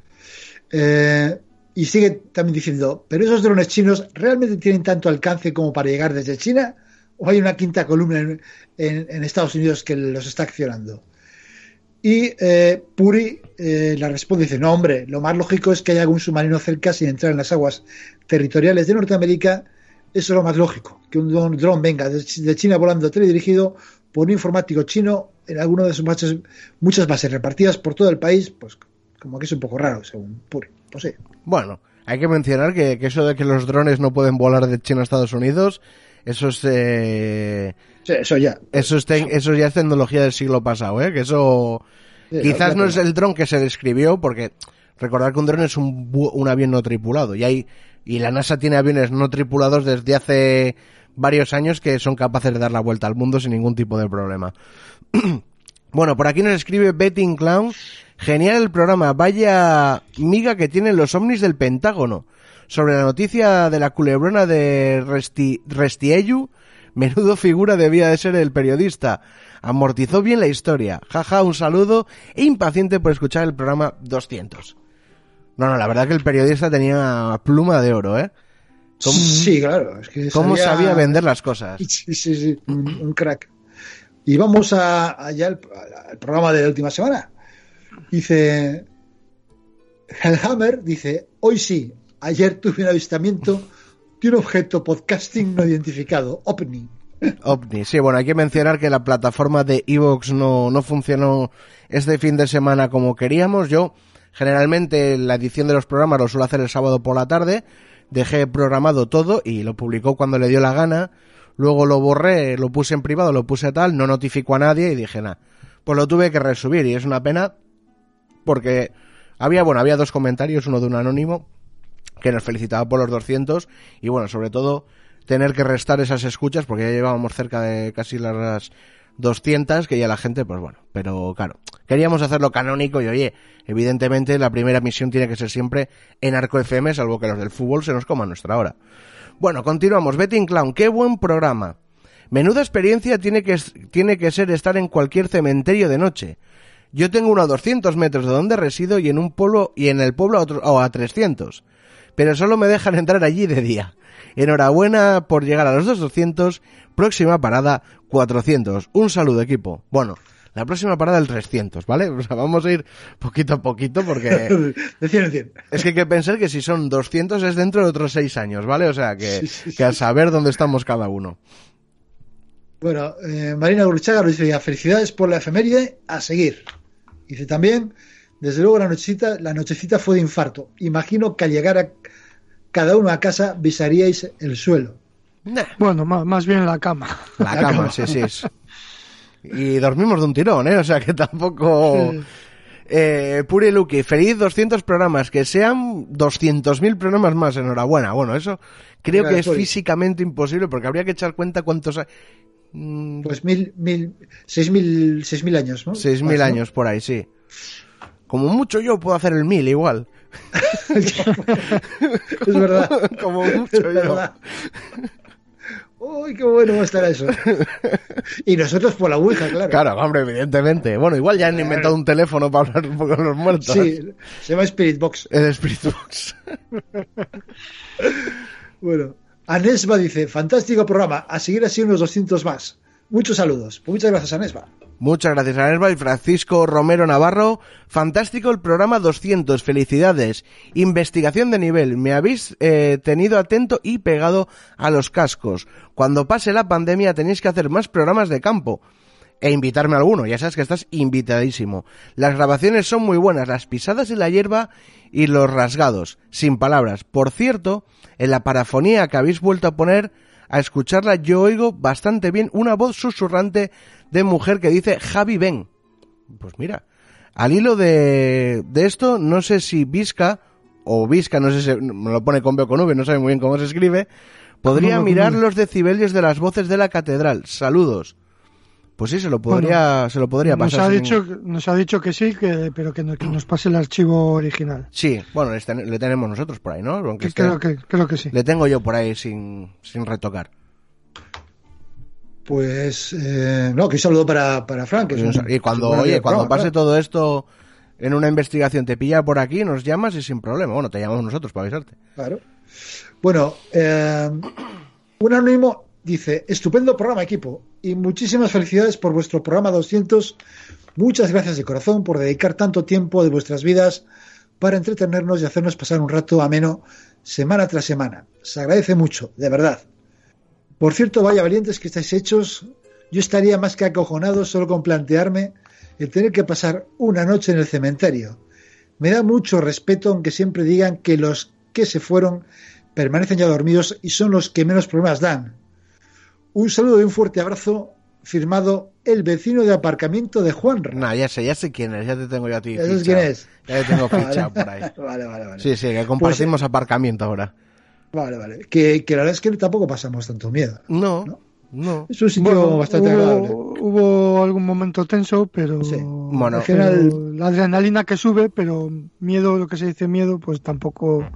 Eh, y sigue también diciendo, pero esos drones chinos realmente tienen tanto alcance como para llegar desde China o hay una quinta columna en, en- en Estados Unidos que los está accionando. Y eh, Puri eh, la responde dice, no hombre, lo más lógico es que haya algún submarino cerca sin entrar en las aguas territoriales de Norteamérica. Eso es lo más lógico, que un dron, venga de, Ch- de China volando teledirigido por un informático chino en alguno de sus bases, muchas bases repartidas por todo el país, pues como que es un poco raro, según Puri. Pues sí. Bueno, hay que mencionar que, que eso de que los drones no pueden volar de China a Estados Unidos, eso es, eh, Sí, eso ya. eso es, eso ya es tecnología del siglo pasado, ¿eh? Que eso Sí, quizás no es el dron que se describió, porque recordar que un dron es un, un avión no tripulado y hay y la NASA tiene aviones no tripulados desde hace varios años que son capaces de dar la vuelta al mundo sin ningún tipo de problema. Bueno, por aquí nos escribe Betting Clown. Genial el programa. Vaya miga que tienen los ovnis del Pentágono. Sobre la noticia de la culebrona de Resti, Restieyu, menudo figura debía de ser el periodista. Amortizó bien la historia. Jaja, un saludo e impaciente por escuchar el programa 200. No, no, la verdad que el periodista tenía pluma de oro, ¿eh? ¿Cómo, Sí, claro. Es que cómo sabía- sabía vender las cosas? Sí, sí, sí, un, un crack. Y vamos a, allá al, al programa de la última semana. Dice Hellhammer, dice, hoy sí, ayer tuve un avistamiento un objeto podcasting no identificado, OVNI. OVNI, sí, bueno, hay que mencionar que la plataforma de Evox no, no funcionó este fin de semana como queríamos. Yo, generalmente, la edición de los programas lo suelo hacer el sábado por la tarde. Dejé programado todo y lo publicó cuando le dio la gana. Luego lo borré, lo puse en privado, lo puse tal, no notificó a nadie y dije, nada. Pues lo tuve que resubir y es una pena porque había, bueno, había dos comentarios, uno de un anónimo que nos felicitaba por los 200 y bueno, sobre todo tener que restar esas escuchas porque ya llevábamos cerca de casi las 200 que ya la gente, pues bueno, pero claro, queríamos hacerlo canónico y oye, evidentemente la primera misión tiene que ser siempre en Arco FM, salvo que los del fútbol se nos coman nuestra hora. Bueno, continuamos. Betting Clown, qué buen programa. Menuda experiencia tiene que, tiene que ser estar en cualquier cementerio de noche. Yo tengo uno a 200 metros de donde resido y en un pueblo y en el pueblo a, otro, o a 300. Pero solo me dejan entrar allí de día. Enhorabuena por llegar a los 200. Próxima parada 400. Un saludo equipo. Bueno, la próxima parada el 300, ¿vale? O sea, vamos a ir poquito a poquito porque De 100 en 100. es que hay que pensar que si son 200 es dentro de otros 6 años, ¿vale? O sea, que, Sí, sí, que a saber dónde estamos cada uno. Bueno, eh, Marina Gurchaga nos dice, felicidades por la efeméride, a seguir. Dice también, desde luego la nochecita, la nochecita fue de infarto. Imagino que al llegar a cada uno a casa besaríais el suelo. Bueno, más, más bien la cama. la La cama, cama. sí, sí. es- Y dormimos de un tirón, ¿eh? O sea, que tampoco... Sí. Eh, Puri Luki, feliz 200 programas, que sean 200.000 programas más, enhorabuena. Bueno, eso creo Mira, que es físicamente imposible porque habría que echar cuenta cuántos... ha- Mm, Pues mil, mil, seis mil, seis mil años, ¿no? 6.000 Más, ¿no? años por ahí, sí. Como mucho yo puedo hacer el 1.000 igual. Es verdad. Como yo. verdad. Uy, qué bueno va a estar eso. Y nosotros por la Ouija, claro. Claro, hombre, evidentemente. Bueno, igual ya han inventado un teléfono para hablar un poco con los muertos. Sí, se llama Spirit Box. El Spirit Box. Bueno, Anesba dice, fantástico programa, a seguir así unos 200 más. Muchos saludos. Pues muchas gracias, Anesba. Muchas gracias a y Francisco Romero Navarro. Fantástico el programa 200. Felicidades. Investigación de nivel. Me habéis eh, tenido atento y pegado a los cascos. Cuando pase la pandemia tenéis que hacer más programas de campo. E invitarme a alguno. Ya sabes que estás invitadísimo. Las grabaciones son muy buenas. Las pisadas en la hierba y los rasgados. Sin palabras. Por cierto, en la parafonía que habéis vuelto a poner a escucharla yo oigo bastante bien una voz susurrante de mujer que dice Javi ven. Pues mira, al hilo de, de esto, no sé si Vizca o Vizca, no sé si me lo pone con B o con V, no sabe muy bien cómo se escribe, podría Con V, mirar los decibelios de las voces de la catedral. Saludos. Pues sí, se lo podría, se lo podría Nos pasar. ha, sin- dicho, nos ha dicho que sí, que, pero que, no- que nos pase el archivo original. Sí, bueno, le, ten- le tenemos nosotros por ahí, ¿no? Aunque Que esté- creo, que, creo que sí. Le tengo yo por ahí sin, sin retocar. Pues, eh, no, que un saludo para, para Frank. que es un- Y cuando, oye, cuando programa, pase claro. todo esto en una investigación, te pilla por aquí, nos llamas y sin problema. Bueno, te llamamos nosotros para avisarte. Claro. Bueno, eh, un anónimo dice, estupendo programa equipo y muchísimas felicidades por vuestro programa 200. Muchas gracias de corazón por dedicar tanto tiempo de vuestras vidas para entretenernos y hacernos pasar un rato ameno semana tras semana. Se agradece mucho, de verdad. Por cierto, vaya valientes que estáis hechos. Yo estaría más que acojonado solo con plantearme el tener que pasar una noche en el cementerio. Me da mucho respeto aunque siempre digan que los que se fueron permanecen ya dormidos y son los que menos problemas dan. Un saludo y un fuerte abrazo firmado el vecino de aparcamiento de Juan. No, ya sé, ya sé quién es, ya te tengo yo a ti. ¿Ya sabes quién es? Ya te tengo fichado por ahí. Vale, vale, vale. Sí, sí, que compartimos aparcamiento ahora. Vale, vale. Que, que la verdad es que tampoco pasamos tanto miedo. No, ¿No? no. Es un sitio bastante agradable. hubo, hubo algún momento tenso, pero Sí. Bueno, general la adrenalina que sube, pero miedo, lo que se dice miedo, pues tampoco,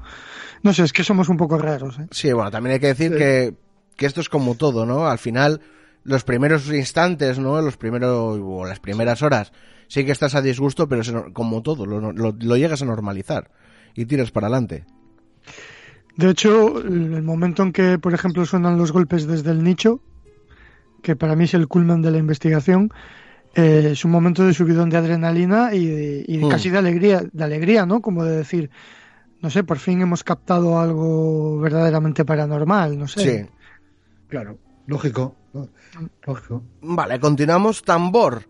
no sé, es que somos un poco raros. ¿eh? Sí, bueno, también hay que decir Sí. que, que esto es como todo, ¿no? Al final, los primeros instantes, ¿no? Los primeros, o las primeras horas, sí que estás a disgusto, pero es como todo, lo, lo- lo llegas a normalizar y tiras para adelante. De hecho, el momento en que, por ejemplo, suenan los golpes desde el nicho, que para mí es el culmen de la investigación, eh, es un momento de subidón de adrenalina y, de- y de Mm. casi de alegría, de alegría, ¿no? Como de decir, no sé, por fin hemos captado algo verdaderamente paranormal, no sé. Sí. Claro, lógico. Lógico. Vale, continuamos. Tambor.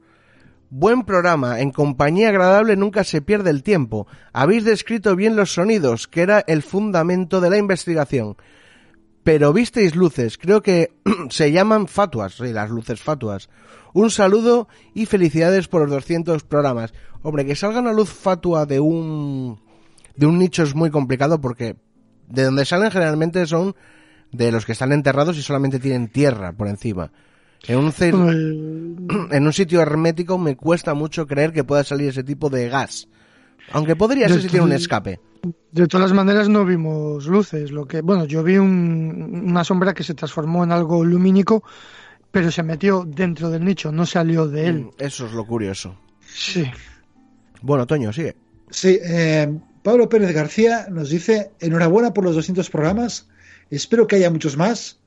Buen programa. En compañía agradable nunca se pierde el tiempo. Habéis descrito bien los sonidos, que era el fundamento de la investigación. Pero visteis luces. Creo que se llaman fatuas. Sí, las luces fatuas. Un saludo y felicidades por los 200 programas. Hombre, que salga una luz fatua de un de un nicho es muy complicado porque de donde salen generalmente son de los que están enterrados y solamente tienen tierra por encima. En un, cer- Bueno, el- en un sitio hermético me cuesta mucho creer que pueda salir ese tipo de gas. Aunque podría ser si tiene un escape. De todas las maneras no vimos luces, lo que bueno, yo vi un- una sombra que se transformó en algo lumínico, pero se metió dentro del nicho, no salió de él. Mm, Eso es lo curioso. Sí. Bueno, Toño, sigue. Sí, eh, Pablo Pérez García nos dice, enhorabuena por los 200 programas, espero que haya muchos más.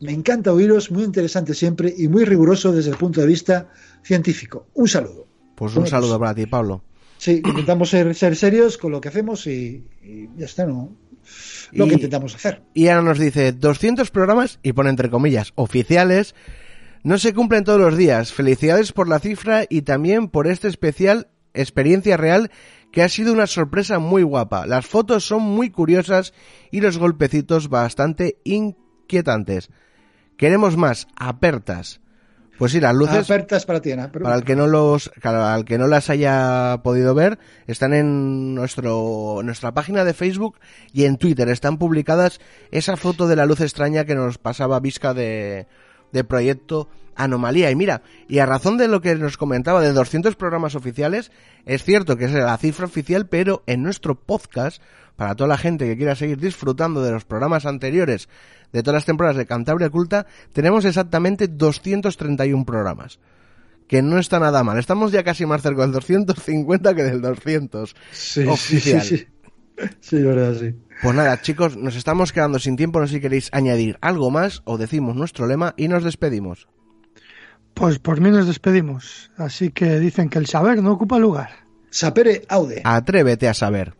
Me encanta oíros, muy interesante siempre y muy riguroso desde el punto de vista científico. Un saludo. Pues un Bueno, saludo para ti, Pablo. Sí, intentamos ser, ser serios con lo que hacemos y, y ya está, ¿no? Lo Y- que intentamos hacer. Y ahora nos dice 200 programas y pone entre comillas oficiales. No se cumplen todos los días. Felicidades por la cifra y también por este especial experiencia real que ha sido una sorpresa muy guapa. Las fotos son muy curiosas y los golpecitos bastante inquietantes. Queremos más, apertas. Pues sí, las luces... Apertas para ti, Ana. Pero- Para el que no los, para el que no las haya podido ver, están en nuestro, nuestra página de Facebook y en Twitter. Están publicadas esa foto de la luz extraña que nos pasaba Visca de, de proyecto Anomalía. Y mira, y a razón de lo que nos comentaba de 200 programas oficiales, es cierto que es la cifra oficial, pero en nuestro podcast, para toda la gente que quiera seguir disfrutando de los programas anteriores de todas las temporadas de Cantabria Culta, tenemos exactamente 231 programas. Que no está nada mal. Estamos ya casi más cerca del 250 que del 200. Sí, oficial. sí, sí. Sí, verdad, sí. Pues nada, chicos, nos estamos quedando sin tiempo. No sé si queréis añadir algo más o decimos nuestro lema y nos despedimos. Pues por mí nos despedimos. Así que dicen que el saber no ocupa lugar. Sapere aude. Atrévete a saber.